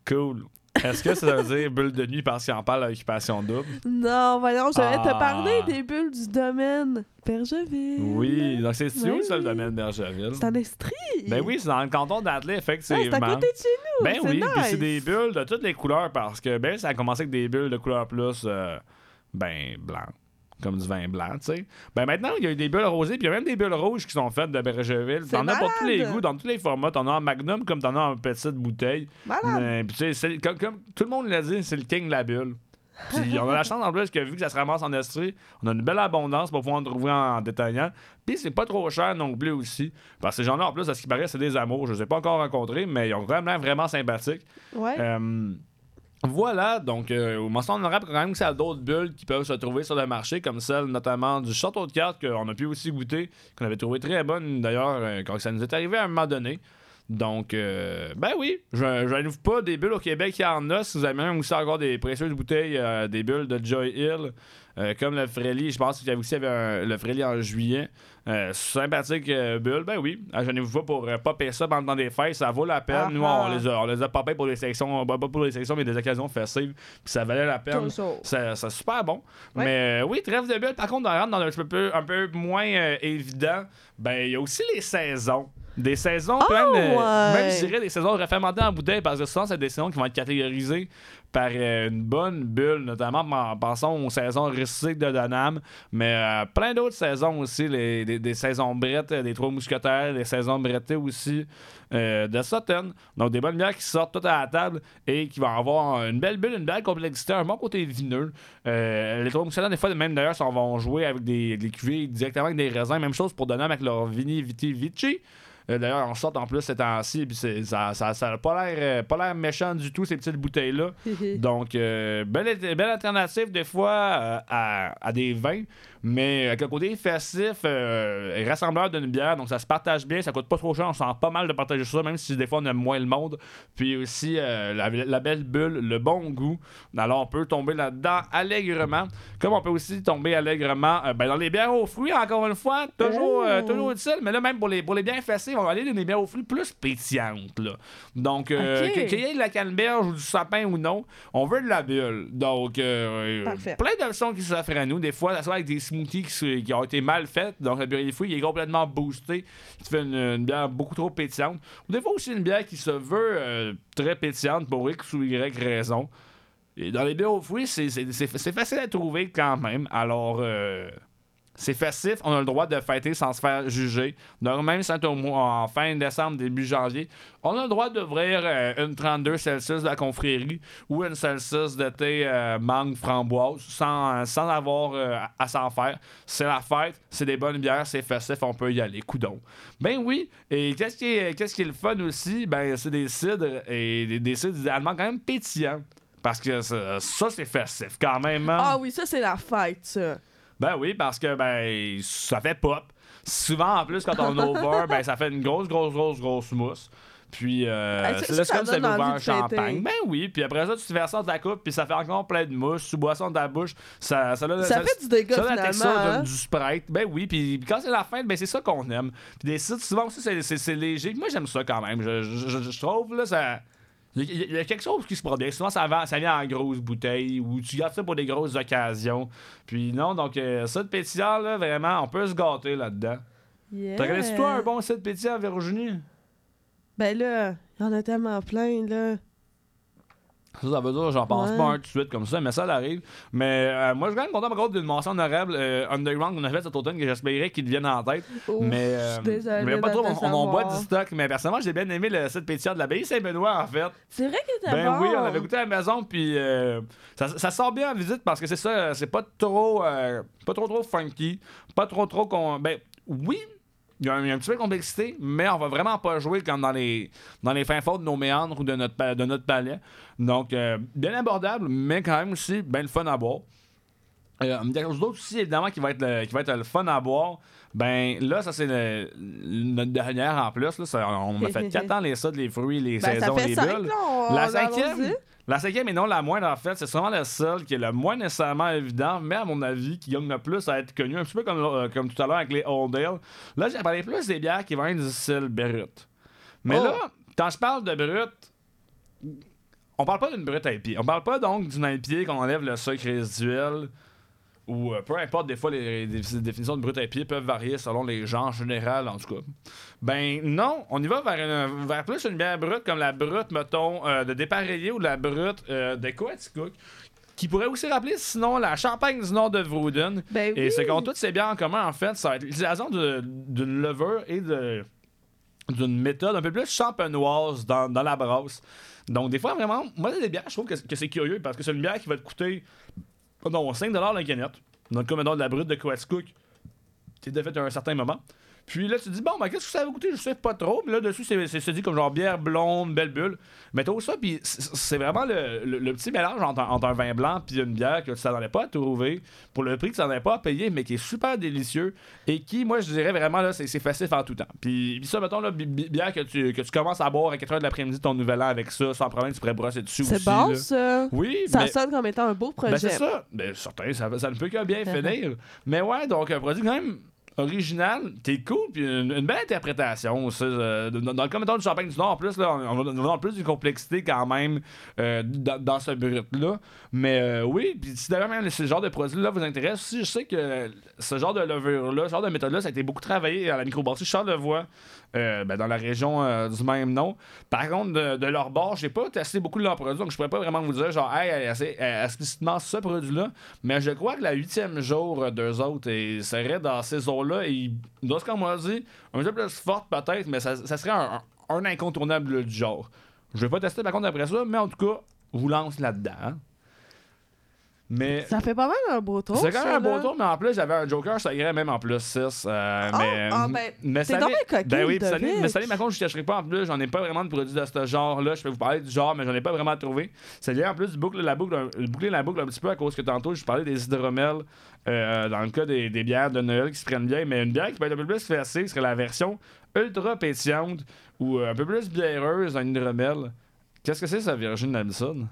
Cool. Est-ce que ça veut dire bulle de nuit parce qu'il en parle à l'occupation double? Non, voyons, je vais te Ah. parler des bulles du domaine Bergeville. Oui, donc c'est Ben où ça le oui. domaine Bergeville? C'est en Estrie. Ben oui, c'est dans le canton d'Adelaide, Ah, effectivement. c'est à côté de chez nous. Ben oui, puis c'est des bulles de toutes les couleurs parce que ben ça a commencé avec des bulles de couleur plus euh, ben blanc, comme du vin blanc, tu sais. Ben maintenant, il y a eu des bulles rosées, puis il y a même des bulles rouges qui sont faites de Bergeville. T'en as pour tous les goûts, dans tous les formats. T'en as en magnum comme t'en as en petite bouteille. Malade. Euh, puis tu sais, comme, comme tout le monde l'a dit, c'est le king de la bulle. Puis on a la chance en plus que vu que ça se ramasse en Estrie, on a une belle abondance pour pouvoir en trouver en détaillant. Puis c'est pas trop cher non plus aussi. Parce que ces gens-là, en plus, à ce qui paraît, c'est des amours. Je les ai pas encore rencontrés, mais ils ont vraiment l'air vraiment sympathiques. Ouais. Euh, voilà, donc euh, mention honorable quand même que ça a d'autres bulles qui peuvent se trouver sur le marché, comme celle notamment du château de cartes qu'on a pu aussi goûter, qu'on avait trouvé très bonne d'ailleurs euh, quand ça nous est arrivé à un moment donné. Donc, euh, ben oui, je je n'ouvre pas des bulles au Québec, il y en a. Si vous avez même aussi encore des précieuses bouteilles, euh, des bulles de Joy Hill, euh, comme le Frélie, je pense qu'il y avait aussi avait un- le Frélie en juillet. Euh, sympathique euh, bulle, ben oui. À Genève-vous pas pour euh, popper ça pendant des fêtes, ça vaut la peine. Ah Nous, ah. on les a, on les a popés pour des sections, pas pour des sections, mais des occasions festives, puis ça valait la peine. C'est super bon. Ouais. Mais oui, trêve de bulle. Par contre, on rentre dans un petit peu, un peu moins évident. Ben, il y a aussi les saisons. Des saisons pleines de- ouais. Même, je dirais, des saisons refermentées en bouteille, parce que souvent, c'est des saisons qui vont être catégorisées par une bonne bulle, notamment en pensant aux saisons rustiques de Donham, mais euh, plein d'autres saisons aussi, les, des, saisons brettes, euh, des Trois Mousquetaires, des saisons brettées aussi euh, de Sutton. Donc des bonnes bières qui sortent toutes à la table et qui vont avoir une belle bulle, une belle complexité, un bon côté vineux. Les Trois Mousquetaires, des fois, même d'ailleurs, vont jouer avec des, des cuvées directement avec des raisins. Même chose pour Donham avec leur Vini Viti Vici. Euh, D'ailleurs, on sort en plus ces temps-ci, puis ça ça, ça a pas l'air euh, pas l'air méchant du tout, ces petites bouteilles-là. <laughs> Donc, euh, belle, belle alternative des fois à, à des vins, mais avec un côté festif, euh, rassembleur d'une bière, donc ça se partage bien, ça coûte pas trop cher, on sent pas mal de partager ça, même si des fois on aime moins le monde. Puis aussi euh, la, la belle bulle, le bon goût. Alors on peut tomber là-dedans allègrement, comme on peut aussi tomber allègrement euh, ben, dans les bières aux fruits, encore une fois, toujours, euh, Oh. toujours utile, mais là même pour les, pour les bières festifs, on va aller dans des bières aux fruits plus pétillantes. Là. Donc, Ok. que- qu'il y ait de la canneberge ou du sapin ou non, on veut de la bulle. Donc, plein d'options qui s'offrent à nous. Des fois, soit avec des smoothies qui, qui ont été mal faites. Donc, le bureau des fruits, est complètement boosté. qui fait une, bière beaucoup trop pétillante. Ou des fois aussi une bière qui se veut euh, très pétillante pour X ou Y raison. Et dans les bières aux fruits, c'est facile à trouver quand même. Alors, euh, c'est facile. On a le droit de fêter sans se faire juger. Donc, même si c'est en fin décembre, début janvier, on a le droit d'ouvrir euh, une 32 Celsius de la confrérie ou une Celsius de thé euh, mangue framboise sans, sans avoir euh, à- s'en faire. C'est la fête, c'est des bonnes bières, c'est festif, on peut y aller. Coudon. Ben oui. Et qu'est-ce qui est, qu'est-ce qui est le fun aussi? Ben, c'est des cidres et des, des cidres idéalement quand même pétillants. Parce que ça, ça, c'est festif quand même. hein? Ah oui, ça, c'est la fête, ça. Ben oui, parce que ben ça fait pop. Souvent en plus quand on <laughs> over, ben ça fait une grosse, grosse, grosse, grosse mousse. Puis euh, ça- c'est ça, là, ça comme envie un de champagne. Ben oui, puis après ça tu te verses ça dans ta coupe puis ça fait encore plein de mousse, tu bois ça dans ta bouche, ça ça, Ça fait du dégât, ça la finalement, texture hein. du Sprite. Ben oui, puis quand c'est la fin, ben c'est ça qu'on aime. Puis des sites souvent aussi c'est- léger. Moi j'aime ça quand même. Je, je- je- je trouve là ça il y, a- il y a quelque chose qui se produit. Souvent, ça, va, ça vient en grosses bouteilles ou tu gardes ça pour des grosses occasions. Puis non, donc euh, ça de pétillant, là, vraiment, on peut se gâter là-dedans. Yeah. T'as connais toi un bon site pétillant, Virginie? Ben là, il y en a tellement plein, là. Ça, ça veut dire, j'en pense Ouais. pas un tout de suite comme ça, mais ça arrive. Mais euh, moi, je suis quand même content, par contre, d'une mention honorable euh, Underground qu'on a fait cet automne que j'espérais qu'il devienne en tête. Ouf, mais je euh, suis désolée mais pas trop, on, on, on boit du stock. Mais personnellement, j'ai bien aimé le site pétillant de l'abbaye Saint-Benoît, en fait. C'est vrai que t'es Ben bon. oui, on avait goûté à la maison, puis euh, ça, ça sort bien en visite parce que c'est ça, c'est pas trop, euh, pas trop trop funky, pas trop trop con. Ben oui, il y, a un, il y a un petit peu de complexité, mais on va vraiment pas jouer comme dans les dans les fins fonds de nos méandres ou de notre de notre palais. Donc euh, bien abordable, mais quand même aussi bien le fun à boire. Euh, il y a quelque chose d'autre aussi, évidemment, qui va être le, qui va être le fun à boire. Ben là, ça c'est notre dernière en plus. Là, Ça, on a <laughs> fait 4 ans les ça, les fruits, les Ben, saisons, les cinq, bulles. là, on- La cinquième. La cinquième et non la moindre en fait, c'est sûrement la seule qui est le moins nécessairement évident, mais à mon avis qui gagne le plus à être connu, un petit peu comme, euh, comme tout à l'heure avec les Old Ale. Là, j'ai parlé plus des bières qui vont être du style brut. Mais Oh. là, quand je parle de brut, on parle pas d'une brute à pied. On parle pas donc d'une à pied qu'on enlève le sucre résiduel ou euh, peu importe, des fois, les, les définitions de brut à pied peuvent varier selon les gens en général, en tout cas. Ben non, on y va vers, une- vers plus une bière brute comme la brute, mettons, euh, de dépareillé ou la brute euh, de Coaticook, qui pourrait aussi rappeler sinon la champagne du nord de Vrouden. Ben Et ce qu'ont toutes ces bières en commun, en fait, ça va être l'utilisation de- d'une levure et de d'une méthode un peu plus champenoise dans, dans la brasse. Donc, des fois, vraiment, moi, des bières, je trouve que, que c'est curieux parce que c'est une bière qui va te coûter non, 5 la canette. Dans le cas, de la brute de Coaticook, qui était faite à un certain moment. Puis là, tu te dis, bon, ben, qu'est-ce que ça va coûter? Je sais pas trop. Mais là, dessus, c'est c'est- dit comme genre bière blonde, belle bulle. Mais t'as ça, puis c'est vraiment le, le- le petit mélange entre, un- entre un vin blanc puis une bière que tu t'attendais pas à trouver pour le prix que tu t'attendais pas à payer, mais qui est super délicieux et qui, moi, je dirais vraiment, là, c'est c'est facile en tout temps. Puis, puis ça, mettons, là, bi- bi- bière que tu, que tu commences à boire à 4h de l'après-midi de ton nouvel an avec ça, sans problème, tu pourrais brosser dessus aussi. C'est bon, là. ça? Oui, Ça mais- sonne comme étant un beau projet. ben, c'est ça. Ben, certain, ça, ça ne peut que bien <laughs> finir. Mais ouais, donc un produit quand même original, t'es cool, puis une, belle interprétation. ça, euh, dans, le mettons, du champagne du Nord, en plus, là, on, dans plus d'une complexité quand même euh, dans, dans ce brut-là. Mais euh, oui, puis si d'ailleurs même ce genre de produit-là vous intéresse, si je sais que ce genre de levure-là, ce genre de méthode-là, ça a été beaucoup travaillé à la microbrasserie Charlevoix, euh, ben, dans la région euh, du même nom. Par contre, de, leur bord, j'ai pas testé beaucoup de leurs produits, donc je pourrais pas vraiment vous dire, genre, hey, elle- explicitement ce produit-là. Mais je crois que la huitième jour d'eux autres et serait dans ces eaux-là. Et doit, ce qu'on m'a dit, un peu plus forte peut-être, mais ça, serait un, incontournable du genre. Je vais pas tester par contre après ça, mais en tout cas, vous lance là-dedans. hein. Mais. Ça fait pas mal un beau tour. C'est quand même ça, un beau tour, mais en plus, j'avais un Joker, ça irait même en plus 6. euh, Ah, mais, ah, ben, mais t'es coquille, Ben oui, année- David. mais année, par contre, je ne cacherai pas en plus, j'en ai pas vraiment de produits de ce genre-là. Je peux vous parler du genre, mais j'en ai pas vraiment trouvé. C'est lié en plus du boucle, la boucle, boucler la boucle un petit peu à cause que tantôt, je parlais des hydromels euh, dans le cas des, des bières de Noël qui se prennent bien, mais une bière qui peut être un peu plus fessée serait la version ultra pétillante ou un peu plus biéreuse d'un hydromel. Qu'est-ce que c'est, ça, Virgin Nelson?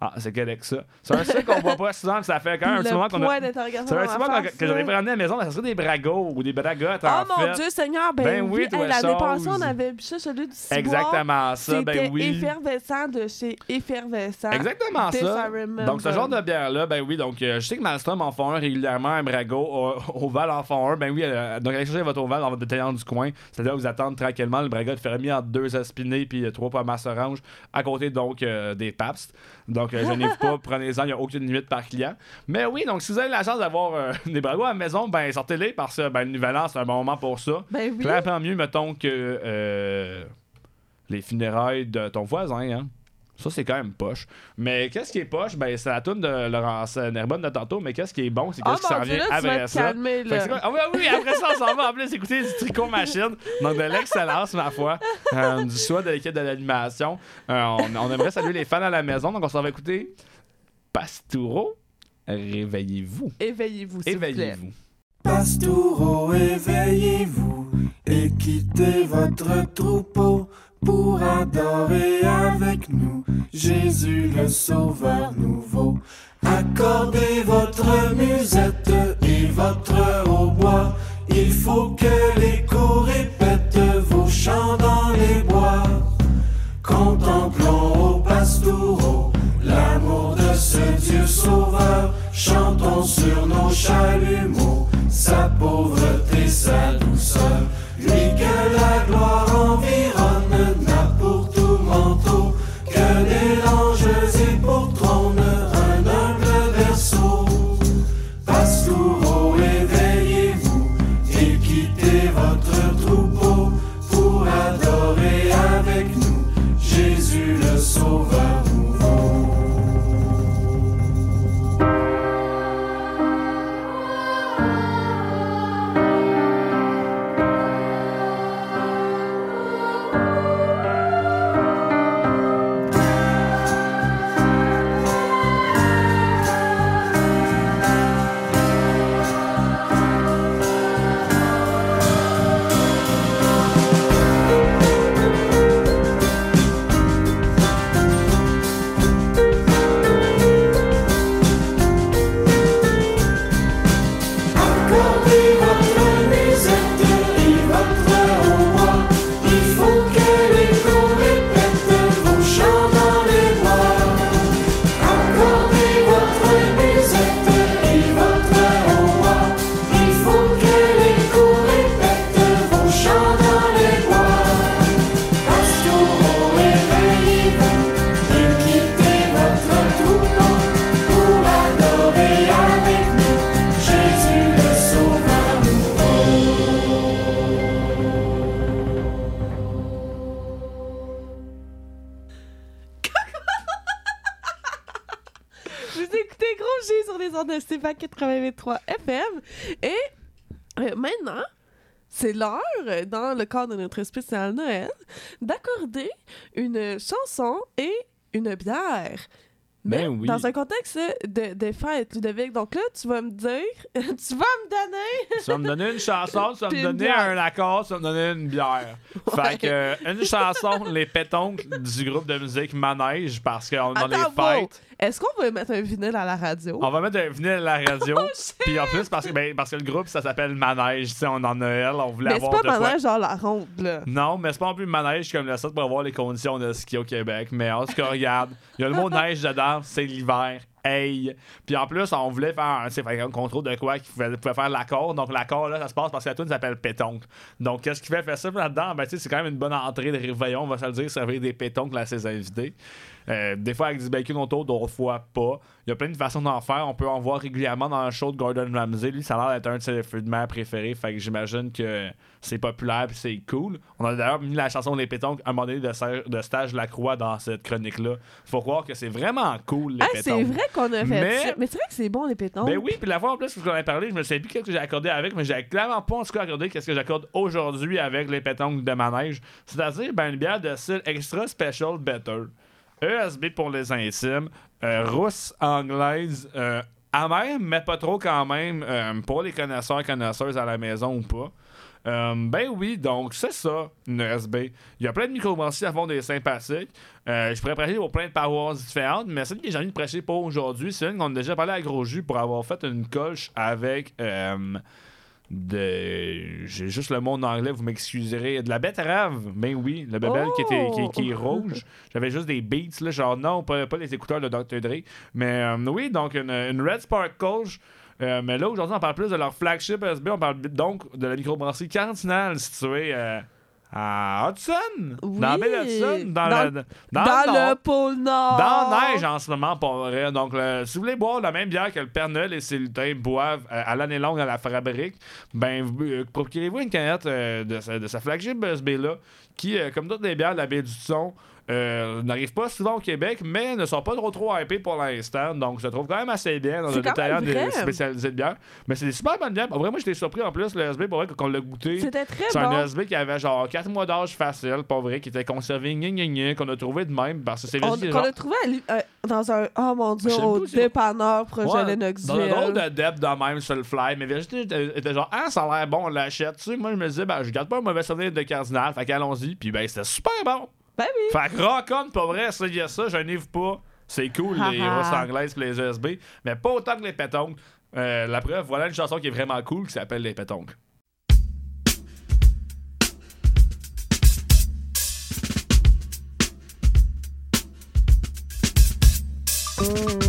Ah, c'est Québec, ça. C'est un truc qu'on voit pas souvent, puis ça fait quand même un petit moment qu'on a. C'est un petit moment que, que pas ramené à la maison, mais ça serait des bragos ou des bragottes, Oh en mon fait. Dieu Seigneur, ben, Ben oui, oui. Hey, L'année passée, on avait bu ça, celui du ciboire. Exactement ça, ben oui. effervescent de chez Effervescent. Exactement ça. Donc, ce genre de bière-là, ben oui, donc euh, je sais que Malmstrom en font un régulièrement, un Brago, euh, Oval en font un, ben oui, euh, donc allez chercher votre Oval dans votre détaillant du coin, c'est-à-dire vous attendre tranquillement le Braga de fermier entre deux aspinés puis euh, trois pommes orange, à côté donc des Pabst. Donc, euh, gênez-vous pas, <laughs> prenez-en, il n'y a aucune limite par client. Mais oui, donc si vous avez la chance d'avoir euh, des Bragos à la maison, ben sortez-les parce que ben, le Nouvel An, c'est un bon moment pour ça. Ben oui. Clairement mieux, mettons, que euh, les funérailles de ton voisin, hein. Ça, c'est quand même poche. Mais qu'est-ce qui est poche? Ben, c'est la toune de Laurence Nerbonne de tantôt, mais qu'est-ce qui est bon? C'est Oh qu'est-ce qui s'en vient après ça? Ah oui, oui, après ça, on s'en va en plus écouter du tricot machine. Donc, de l'excellence, ma foi. Euh, du choix de l'équipe de l'animation. Euh, on, on aimerait saluer les fans à la maison. Donc, on s'en va écouter Pastoureau. Réveillez-vous. Éveillez-vous. Éveillez-vous. Pastoureau, éveillez-vous et quittez votre troupeau pour adorer avec nous Jésus le Sauveur nouveau. Accordez votre musette et votre hautbois. Il faut que l'écho répète vos chants dans les bois. Contemplons au pastoureau l'amour de ce Dieu sauveur. Chantons sur nos chalumeaux sa pauvreté, sa douceur. Lui que la gloire les ondes de Stéphane 83 FM. Et euh, maintenant, c'est l'heure, euh, dans le cadre de notre spécial Noël, d'accorder une chanson et une bière. Mais Ben oui. dans un contexte de, de fête, Ludovic. Donc là, tu vas me dire, <laughs> tu vas me donner. Tu vas me donner une chanson, tu vas me donner un accord, tu vas me donner une bière. Fait que, euh, une chanson, <laughs> les pétoncles du groupe de musique Manège, parce qu'on est dans les fêtes. Est-ce qu'on va mettre un vinyle à la radio? On va mettre un vinyle à la radio. <laughs> Oh! Puis en plus, parce que, ben, parce que le groupe, ça s'appelle Manège. Tu sais, on en Noël, on voulait Mais c'est avoir pas de quoi- manège genre la ronde, là. Non, mais c'est pas non plus manège comme le site pour voir les conditions de ski au Québec. Mais en tout cas, regarde, il y a le mot neige dedans, c'est l'hiver. Hey! Puis en plus, on voulait faire un, un contrôle de quoi qui pouvait, pouvait faire l'accord. Donc l'accord, là, ça se passe parce que la tune s'appelle pétoncle. Donc qu'est-ce qui fait faire ça là-dedans? Ben, tu sais, c'est quand même une bonne entrée de réveillon, on va se le dire, servir des pétoncles à ses invités. Euh, des fois avec du bacon autour, d'autres fois pas. Il y a plein de façons d'en faire. On peut en voir régulièrement dans le show de Gordon Ramsay. Lui, ça a l'air d'être un de ses fruits de mer préférés. Fait que j'imagine que c'est populaire puis c'est cool. On a d'ailleurs mis la chanson Les Pétoncles à un moment donné de, de Stage Lacroix dans cette chronique-là. Faut croire que c'est vraiment cool, les Ah, c'est vrai qu'on a fait Mais- ça. Mais c'est vrai que c'est bon, les pétons. Ben oui, puis la fois en plus, parce qu'on a parlé, je me sais plus qu'est-ce que j'ai accordé avec, mais j'ai clairement pas en tout cas accordé qu'est-ce que j'accorde aujourd'hui avec les pétoncles de manège. C'est-à-dire, ben, une bière de style extra special better. ESB pour les intimes, euh, rousse anglaise, euh, amère, mais pas trop quand même, euh, pour les connaisseurs et connaisseuses à la maison ou pas. Euh, ben oui, donc c'est ça, une ESB. Il y a plein de microbrasseries à fond des sympathiques. Euh, je pourrais prêcher pour plein de paroisses différentes, mais celle que j'ai envie de prêcher pour aujourd'hui, c'est une qu'on a déjà parlé à Gros Jus pour avoir fait une coche avec euh, de. J'ai juste le mot en anglais, vous m'excuserez. De la betterave. Ben oui, le bébel qui, était, qui, qui est Oh! rouge. J'avais juste des beats, là, genre non, pas, pas les écouteurs de Dr. Dre. Mais euh, oui, donc une, une Red Spark Colch. Euh, mais là, aujourd'hui, on parle plus de leur flagship SB. On parle donc de la microbrasserie Cardinal située euh, à Hudson. Oui. Dans Baie Hudson. Dans, Dans- le, dans, Dans, le nord. le pôle Nord. Dans la neige en ce moment, pour vrai. Donc, le- si vous voulez boire la même bière que le Père Noël et ses lutins boivent euh, à l'année longue à la fabrique, ben, vous- procurez-vous une canette de, sa, de sa flagship USB-là, qui, euh, comme toutes les bières de la baie du Son, euh, n'arrivent pas souvent au Québec, mais ne sont pas trop trop hypées pour l'instant. Donc, se trouve quand même assez bien dans un détaillant spécialisé de bière. Mais c'est des super bonnes bières. Vraiment, j'étais surpris en plus, le USB, pour vrai, qu'on l'a goûté. C'était très C'est bon. un USB qui avait genre 4 mois d'âge facile, pas vrai, qui était conservé, qu'on a trouvé de même, parce que c'est Qu'on genre- a trouvé à euh, dans un. Oh mon dieu, Je au dépanneur projet Ouais, Dans un drôle de depth de même sur le fly, mais était, était genre, ah, ça a l'air bon, on l'achète. Tu sais, moi, je me disais, ben, je garde pas un mauvais souvenir de Cardinal, fait qu'allons-y, puis ben, c'était super bon. Ben oui. Fait que rock on, pas vrai, essayez ça, gênez-vous pas. C'est cool, les ah, ah. russes anglaises les USB, mais pas autant que les pétoncles. Euh, la preuve, voilà une chanson qui est vraiment cool qui s'appelle Les pétoncles. Mm.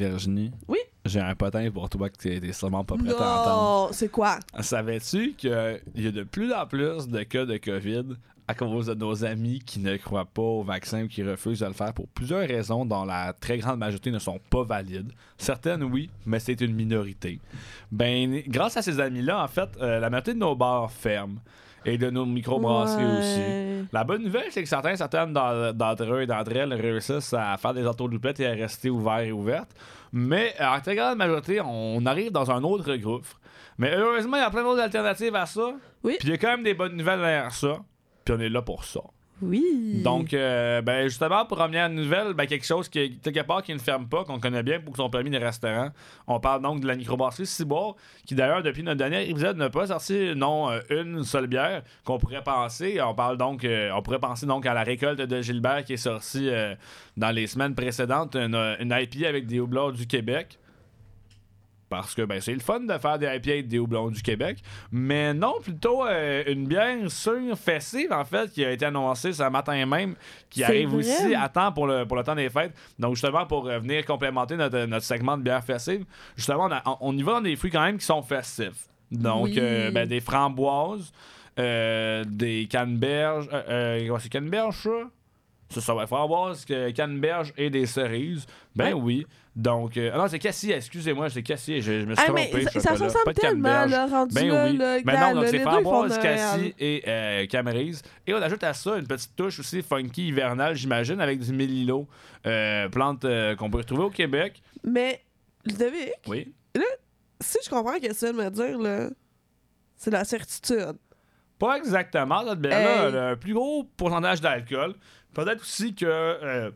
Virginie. Oui? J'ai un potin pour toi que t'es sûrement pas prêt à entendre. C'est quoi? Savais-tu qu'il y a de plus en plus de cas de COVID à cause de nos amis qui ne croient pas au vaccin ou qui refusent de le faire pour plusieurs raisons dont la très grande majorité ne sont pas valides. Certaines, oui, mais c'est une minorité. Ben, grâce à ces amis-là, en fait, euh, la majorité de nos bars ferment et de nos microbrasseries aussi. Ouais. La bonne nouvelle, c'est que certains, certaines d'en- d'entre eux et d'entre elles réussissent à faire des entourloupettes et à rester ouverts et ouvertes. Mais en très grande majorité, on arrive dans un autre gouffre. Mais heureusement, il y a plein d'autres alternatives à ça. Oui. Puis il y a quand même des bonnes nouvelles derrière ça. Puis on est là pour ça. Oui. Donc, euh, ben, justement, pour première nouvelle, ben, quelque chose qui, quelque part qui ne ferme pas, qu'on connaît bien pour son permis de restaurant. On parle donc de la microbrasserie Ciboire, qui d'ailleurs, depuis notre dernier épisode, n'a pas sorti, non, euh, une seule bière qu'on pourrait penser. On parle donc, euh, on pourrait penser donc à la récolte de Gilbert qui est sortie euh, dans les semaines précédentes, une, une IPA avec des houblons du Québec. Parce que ben, c'est le fun de faire des IPA avec des houblons du Québec. Mais non, plutôt euh, une bière sur festive, en fait, qui a été annoncée ce matin même, qui arrive vrai. aussi à temps pour le, pour le temps des fêtes. Donc, justement, pour euh, venir complémenter notre, notre segment de bière festive, justement, on, a- on- on y va dans des fruits quand même qui sont festifs. Donc, Oui. euh, ben, des framboises, euh, des canneberges. Euh, euh, c'est canneberges, ça? Ça, ça va framboise, que- canneberges et des cerises. Ben oui. Donc, euh, ah non, c'est cassis, excusez-moi, c'est cassis, je, je me suis Ah, mais trompé. ça, sais ça se là. ressemble tellement, là, rendu Ben là, oui. là, Mais gars, non, donc là, c'est framboise, Noël. cassis et euh, camerise. Et on ajoute à ça une petite touche aussi funky hivernale, j'imagine, avec du mélilo. Euh, plante euh, qu'on peut retrouver au Québec. Mais, Ludovic, Oui. si je comprends ce que tu viens de me dire, là, c'est la certitude. Pas exactement. Bière-là, Hey. a un plus gros pourcentage d'alcool. Peut-être aussi que euh,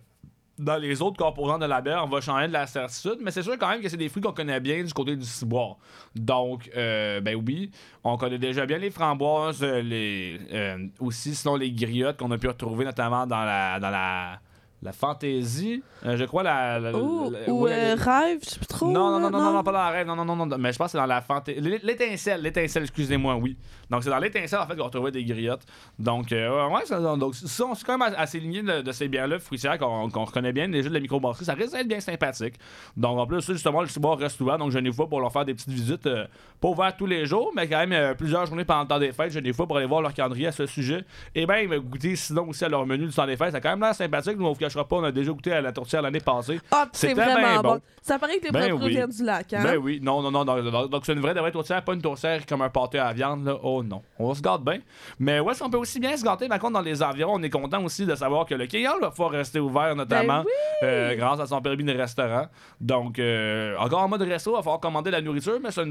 dans les autres composants de la bière, on va changer de la certitude, mais c'est sûr quand même que c'est des fruits qu'on connaît bien du côté du ciboire. Donc, euh, ben oui, on connaît déjà bien les framboises, euh, les, euh, aussi sinon les griottes qu'on a pu retrouver notamment dans la, dans la, la fantaisie. Euh, je crois la. la- Ou, la- ou ouais, euh, rêve, je sais plus trop. non, non, non, non, non, non, pas dans la rêve. Non, non, non, non. Mais je pense que c'est dans la fantaisie. L'étincelle, l'étincelle, excusez-moi, oui. Donc, c'est dans l'étincelle, en fait, qu'on retrouvait des griottes. Donc, euh, ouais, ça, donc, ça, on- c'est quand même assez ligné de, de ces bières-là fruitières qu'on qu'on reconnaît bien. Les jeux de la microbrasserie, ça risque d'être bien sympathique. Donc, en plus, justement, le ciboire reste ouvert. Donc, je n'ai fois pour leur faire des petites visites. euh, pas ouvert tous les jours, mais quand même euh, plusieurs journées pendant le temps des fêtes. Je n'ai fois pour aller voir leur calendrier à ce sujet. Et bien, goûter sinon aussi à leur menu du temps des fêtes. Ça a quand même l'air sympathique. Nous, on vous cachera pas, on a déjà goûté à la tourtière l'année passée. Ah, c'est vraiment bon. bon. Ça paraît que les Ben produits oui. du lac, hein? Ben oui, non, non, non. donc, c'est une vraie, de vraie tourtière, pas une tourtière comme un pâté à viande, là. Oh non. On se gâte bien. Mais ouais, on peut aussi bien se gâter. Par contre, dans les environs, on est content aussi de savoir que le Kéal va pouvoir rester ouvert, notamment Ben oui! euh, grâce à son permis de restaurant. Donc, euh, encore en mode resto, il va falloir commander la nourriture, mais c'est un,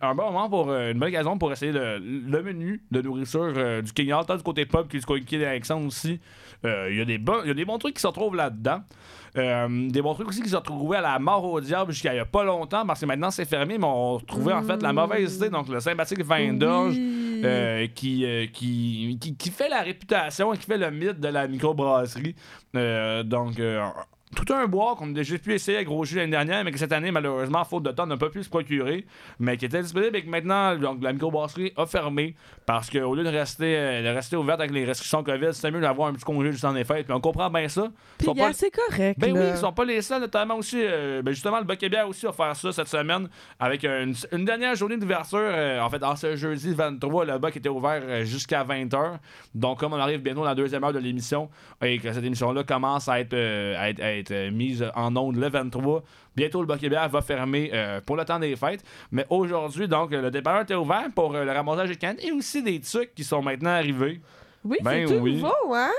un bon moment pour euh, une bonne occasion pour essayer le, le menu de nourriture euh, du Kéal, tant du côté pub que du côté d'Alexandre aussi. Euh, Il y, a des bons- il y a des bons trucs qui se retrouvent là-dedans. Euh, des bons trucs aussi qui se retrouvaient à la mort au diable jusqu'à il y a pas longtemps parce que maintenant c'est fermé, mais on retrouvait en fait la mauvaise idée, donc le sympathique vin d'orge. Oui. euh, qui, euh, qui, qui, qui fait la réputation et qui fait le mythe de la microbrasserie. Euh, donc, euh, tout un bois qu'on a déjà pu essayer à Gros Jus l'année dernière, mais que cette année, malheureusement, faute de temps, on n'a pas pu se procurer, mais qui était disponible et que maintenant, donc, la microbrasserie a fermé parce qu'au lieu de rester, euh, de rester ouverte avec les restrictions COVID, c'était mieux d'avoir un petit congé juste en effet. Puis on comprend bien ça. Puis, pas- c'est correct, ben là. oui, ils sont pas les seuls, notamment aussi. euh, ben justement, le Boquet-Bière aussi va faire ça cette semaine avec une, une dernière journée d'ouverture. euh, en fait, en ce jeudi 23, le Boc était ouvert jusqu'à 20h. Donc, comme on arrive bientôt dans la deuxième heure de l'émission et que cette émission-là commence à être, à être, à être, euh, mise en onde le 23, bientôt le Boquet-Bière va fermer euh, pour le temps des fêtes. Mais aujourd'hui, donc, euh, le dépanneur était ouvert pour euh, le ramassage des cannes et aussi des trucs qui sont maintenant arrivés. Oui, Ben c'est tout oui. nouveau, hein?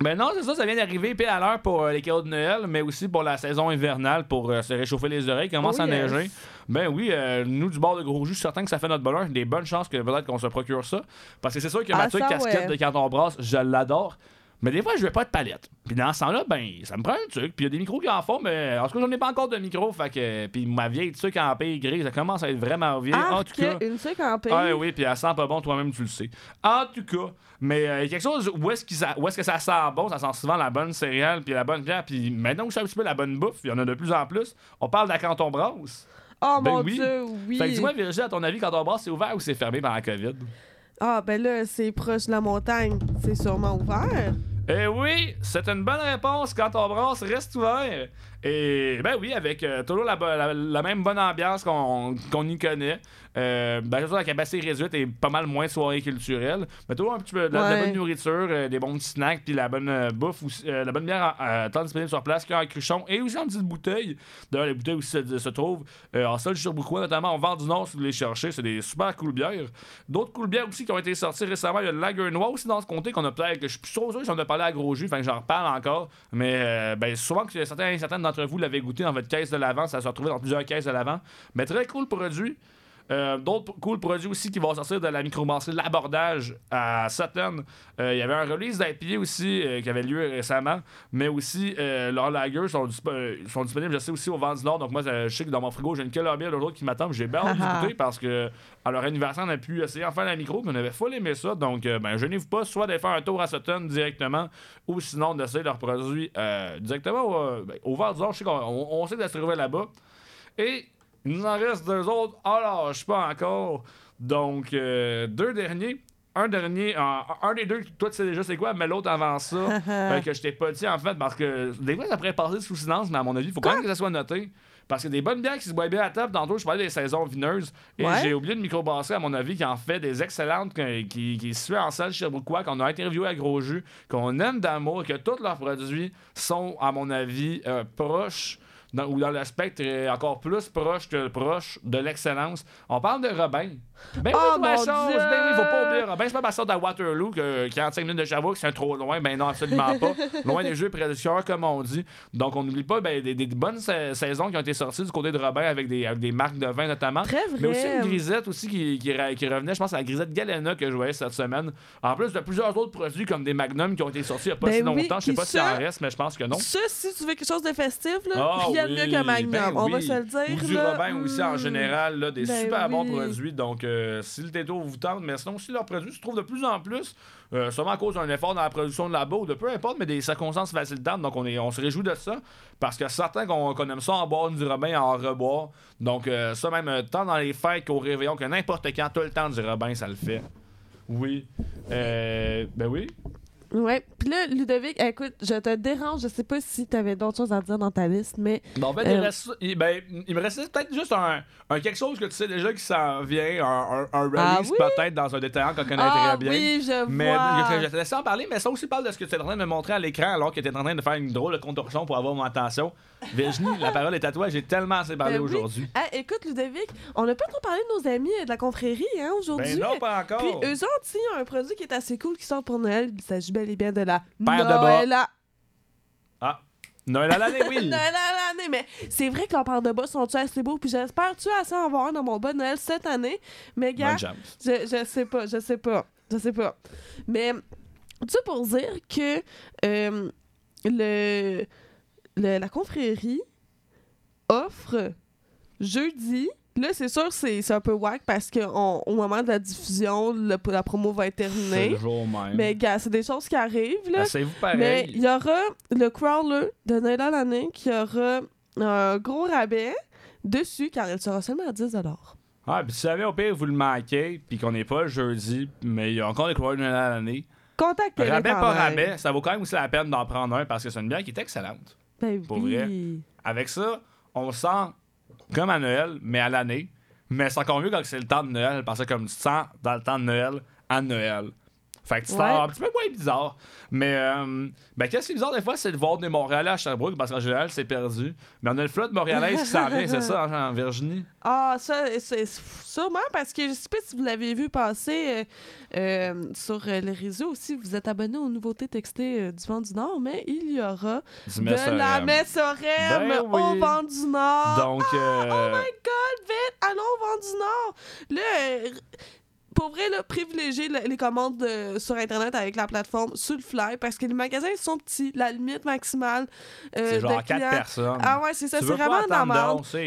Ben non, c'est ça, ça vient d'arriver pile à l'heure pour euh, les cadeaux de Noël, mais aussi pour la saison hivernale pour euh, se réchauffer les oreilles. Il commence Oh à yes. neiger. Ben oui, euh, nous du bord de Gros Jus, certain que ça fait notre bonheur. Des bonnes chances que peut-être qu'on se procure ça. Parce que c'est sûr que Ah, ma casquette ouais. de quand on brasse, je l'adore. Mais des fois, je veux pas de palette. Puis dans ce temps-là, ben, ça me prend un truc. Puis il y a des micros qui en font, mais en tout cas, j'en ai pas encore de micro. Fait que. Puis ma vieille truc en paille gris, ça commence à être vraiment vieille. Ah, en tout cas. une truc en pays. Ah oui, puis elle sent pas bon, toi-même tu le sais. En tout cas, mais euh, il y a quelque chose où est-ce, qu'il sa- où est-ce que ça sent bon, ça sent souvent la bonne céréale, puis la bonne bière, puis maintenant que c'est un petit peu la bonne bouffe, il y en a de plus en plus, on parle de la canton brasse. Oh Ben mon oui. dieu, oui. Fait que dis-moi, Virginie, à ton avis, canton brasse, c'est ouvert ou c'est fermé par la COVID? Ah, ben là, c'est proche de la montagne. C'est sûrement ouvert. Eh oui, c'est une bonne réponse. Quand on brasse, reste ouvert. Et ben oui, avec euh, toujours la, la- la même bonne ambiance qu'on y connaît. Euh, ben, toujours la capacité réduite et pas mal moins soirée culturelle. Mais toujours un petit peu de, la- de la Ouais. bonne nourriture, euh, des bons petits snacks, puis la bonne euh, bouffe, aussi- la bonne bière euh, tant disponible sur place qu'en cruchon et aussi en petites bouteilles. D'ailleurs, les bouteilles aussi se, se trouvent en sol sur Bouquois, notamment en Vent du Nord, si vous voulez les chercher. C'est des super cool bières. D'autres cool bières aussi qui ont été sorties récemment. Il y a le Lager Noir aussi dans ce comté qu'on a peut-être, que je suis plus sûr si on a parlé à Gros Jus, enfin j'en reparle encore. Mais ben, souvent que certains, certaines vous l'avaient goûté dans votre caisse de l'avant, ça se retrouvé dans plusieurs caisses de l'avant. Mais très cool produit. Euh, D'autres cool produits aussi qui vont sortir de la microbrasserie L'Abordage à Sutton. Euh, Il y avait un release d'IPA aussi euh, qui avait lieu récemment, mais aussi leurs lagers sont, disp- sont disponibles, je sais, aussi au Vent du Nord. Donc moi, je sais que dans mon frigo, j'ai une Columbia, l'autre qui m'attend. J'ai bien hâte Ah ah. d'écouter parce que à leur anniversaire, on a pu essayer enfin la micro, puis on avait full aimé ça. Donc, ben, je n'ai pas soit d'aller faire un tour à Sutton directement ou sinon d'essayer leurs produits directement au, ben, au Vent du Nord. Je sais qu'on on, on sait de se trouver là-bas. Et il nous en reste deux autres. Alors, je sais pas encore. Donc, euh, deux derniers. Un dernier, un, un des deux, toi tu sais déjà c'est quoi, mais l'autre avant ça, <laughs> euh, que je t'ai pas dit en fait, parce que des fois ça pourrait passer sous silence, mais à mon avis, il faut quand même que ça soit noté. Parce que des bonnes bières qui se boivent bien à table, tantôt je parlais des saisons vineuses, et Ouais. j'ai oublié de microbrasser à mon avis qui en fait des excellentes, qui, qui, qui est située en salle chez Sherbrookeois, qu'on a interviewé à Gros Jus, qu'on aime d'amour, que tous leurs produits sont, à mon avis, euh, proches dans- ou dans le spectre encore plus proche que proche de l'excellence. On parle de Robin. Ben Oh, oui, ma. Dieu! Ben oui, faut pas oublier Robin. C'est pas ma sorte à Waterloo que, qui est en 5 minutes de Sherbrooke, c'est un trop loin. Ben non, absolument pas. <laughs> loin des jeux prédateurs, comme on dit. Donc, on n'oublie pas ben, des, des bonnes sa- saisons qui ont été sorties du côté de Robin avec des, avec des marques de vin notamment. Très Mais aussi vrai. une grisette aussi qui, qui, revenait, je pense, à la grisette Galena que je voyais cette semaine. En plus de plusieurs autres produits comme des Magnum qui ont été sortis il n'y a pas Ben si oui, longtemps. Je sais pas s'il en ça- reste, mais je pense que non. Ça, si tu veux quelque chose de festif, là, Ah mieux que Magnum. ben on va oui. se le dire. Ou du là. Robin aussi en Mm. général, là, des Ben super bons produits. Donc, euh, si le této vous tente, mais sinon aussi leurs produits se trouvent de plus en plus, euh, sûrement à cause d'un effort dans la production de labo ou de peu importe, mais des circonstances facilitantes. Donc, on, est, on se réjouit de ça parce que certains qu'on qu'on aime ça en boire du Robin et en reboire. Donc, euh, ça même euh, tant dans les fêtes qu'au réveillon, que n'importe quand, tout le temps du Robin, ça le fait. Oui. Ben oui. Ouais. Puis là, Ludovic, écoute, je te dérange. Je sais pas si tu avais d'autres choses à dire dans ta liste, mais en fait, il, Euh, reste- il- ben, il me restait peut-être juste un, un quelque chose que tu sais déjà qui s'en vient, un, un, un Ah release oui? peut-être dans un détaillant qu'on connaît ah très bien. oui, je Mais vois. je, je te laisse en parler, mais ça aussi parle de ce que tu es en train de me montrer à l'écran alors que tu es en train de faire une drôle de contorsion pour avoir mon attention. Virginie, la parole est à toi. J'ai tellement assez parlé Ben oui. aujourd'hui. Ah, écoute, Ludovic, on n'a pas trop parlé de nos amis euh, de la confrérie hein, aujourd'hui. Ben non, pas encore. Puis eux autres, a un produit qui est assez cool qui sort pour Noël. Il s'agit bel et bien de la Paire de bas. Noël Ah, Noël à l'année, oui. <laughs> Noël à l'année. Mais c'est vrai que leurs paires de bas sont-tu assez beaux? Puis j'espère-tu assez en avoir un dans mon bas de Noël cette année? Mais gars, je, je sais pas, je sais pas, je sais pas. Mais tout pour dire que euh, le, le- la confrérie offre jeudi. Là, c'est sûr, c'est c'est un peu whack parce qu'au moment de la diffusion, le- la promo va être terminée. le jour même. Mais gars, c'est des choses qui arrivent. Là. Asseyez-vous Mais il y aura le crawler de Noël à l'année qui aura un gros rabais dessus car il sera seulement à 10 Ah, puis si jamais au pire vous le manquez, puis qu'on n'est pas jeudi, mais il y a encore des coureurs de Noël à l'année. Contactez-le Rabais, pas même. rabais, ça vaut quand même aussi la peine d'en prendre un parce que c'est une bière qui est excellente. Ben Pour oui. vrai. Avec ça, on sent comme à Noël, mais à l'année. Mais c'est encore mieux quand c'est le temps de Noël, parce que comme tu sens dans le temps de Noël, à Noël. Fait que tu te Ouais. un petit peu moins bizarre. Mais euh, ben, qu'est-ce qui est bizarre des fois, c'est de voir des Montréalais à Sherbrooke, parce qu'en général, c'est perdu. Mais on a le flotte montréalaise qui s'en vient, c'est ça, en Virginie? <laughs> Ah, ça, c'est sûrement parce que je sais pas si vous l'avez vu passer euh, euh, sur les réseaux aussi. Vous êtes abonné aux nouveautés textées du Vent du Nord, mais il y aura Du de la Messorem Ben au. Vent du Nord. Donc, euh, Oh my god, vite, allons au Vent du Nord. Là, pour vrai, là, privilégier le- les commandes euh, sur Internet avec la plateforme sur le fly parce que les magasins sont petits. La limite maximale euh, c'est genre 4 clients- personnes. Ah ouais, c'est ça, c'est vraiment la c'est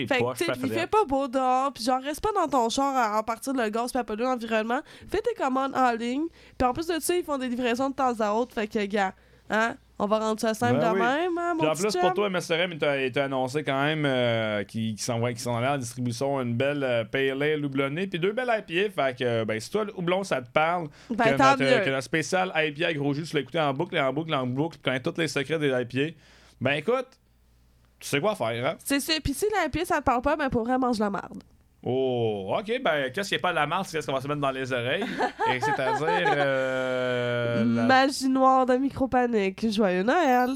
Fait que, il fait fait pas beau dehors, puis genre, reste pas dans ton char à, à partir de le gaz, puis à polluer l'environnement. Fais tes commandes en ligne, puis en plus de ça, ils font des livraisons de temps à autre, fait que, gars, hein, on va rendre ça simple Ben de oui. même, hein, mon Puis en plus, chum? pour toi, MSRM, il t'a annoncé quand même euh, qu'il qu'il s'en va en distribution une belle euh, Pale Ale houblonnée puis deux belles IPA. Fait que, euh, ben, si toi, le houblon, ça te parle, Ben, que, notre, mieux. que notre spécial IPA à gros jus, tu l'as écouté en boucle et en boucle et en boucle, tu connais tous les secrets des IPA. Ben écoute, Tu sais quoi faire, hein? C'est ça. Puis si pièce, ça te parle pas, ben pour vrai, mange la marde. Oh, ok, ben, qu'est-ce qui est pas de la marde, c'est ce qu'on va se mettre dans les oreilles? Et c'est-à-dire. Euh, la- Magie noire de micropanique. Joyeux Noël.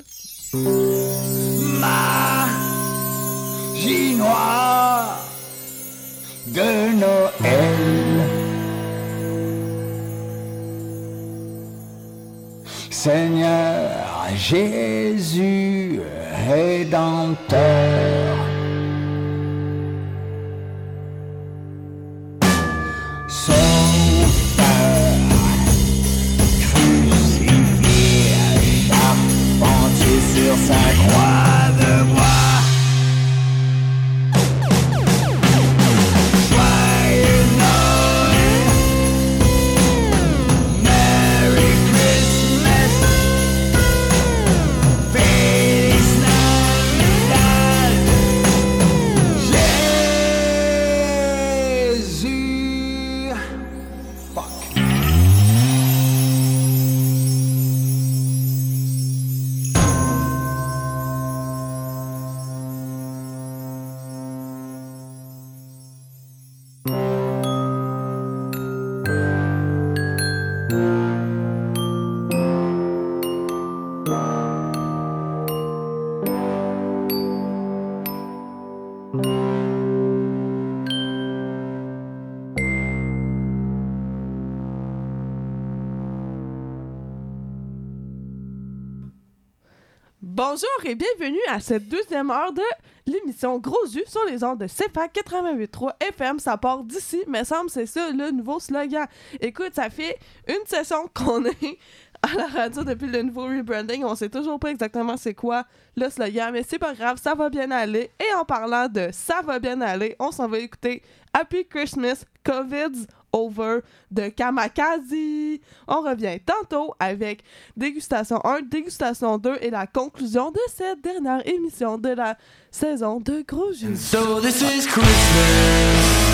Magie noire de Noël. Seigneur Jésus Rédempteur. Et bienvenue à cette deuxième heure de l'émission Gros Yeux sur les ondes de CFAC 88.3 FM. Ça part d'ici, mais semble c'est ça le nouveau slogan. Écoute, ça fait une session qu'on est à la radio depuis le nouveau rebranding. On sait toujours pas exactement c'est quoi le slogan, mais c'est pas grave, ça va bien aller. Et en parlant de ça va bien aller, on s'en va écouter Happy Christmas, COVID's Over de Kamakazi. On revient tantôt avec dégustation 1, dégustation 2 et la conclusion de cette dernière émission de la saison de Gros Jus. So this is Christmas?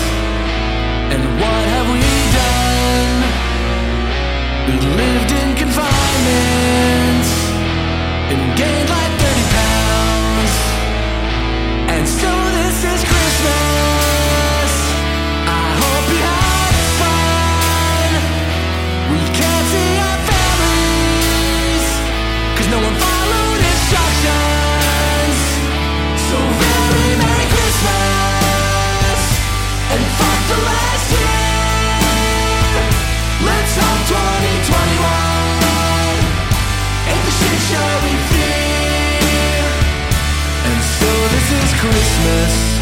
Christmas,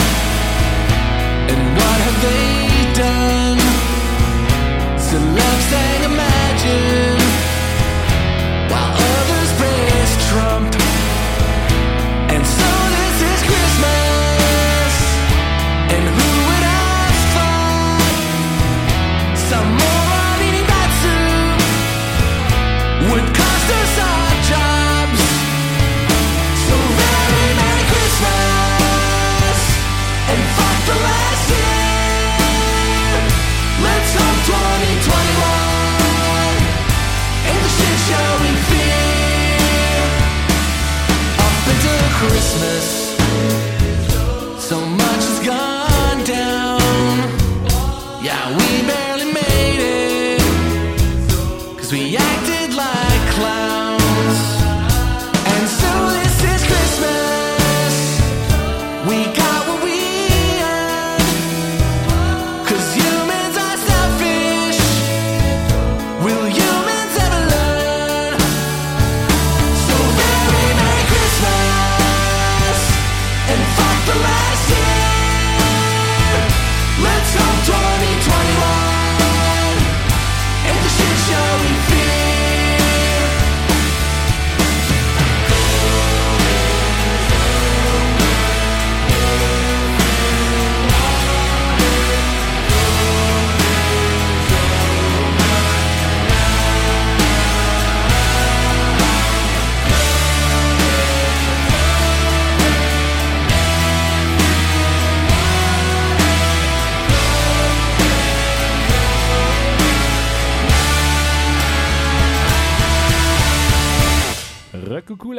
and Christmas.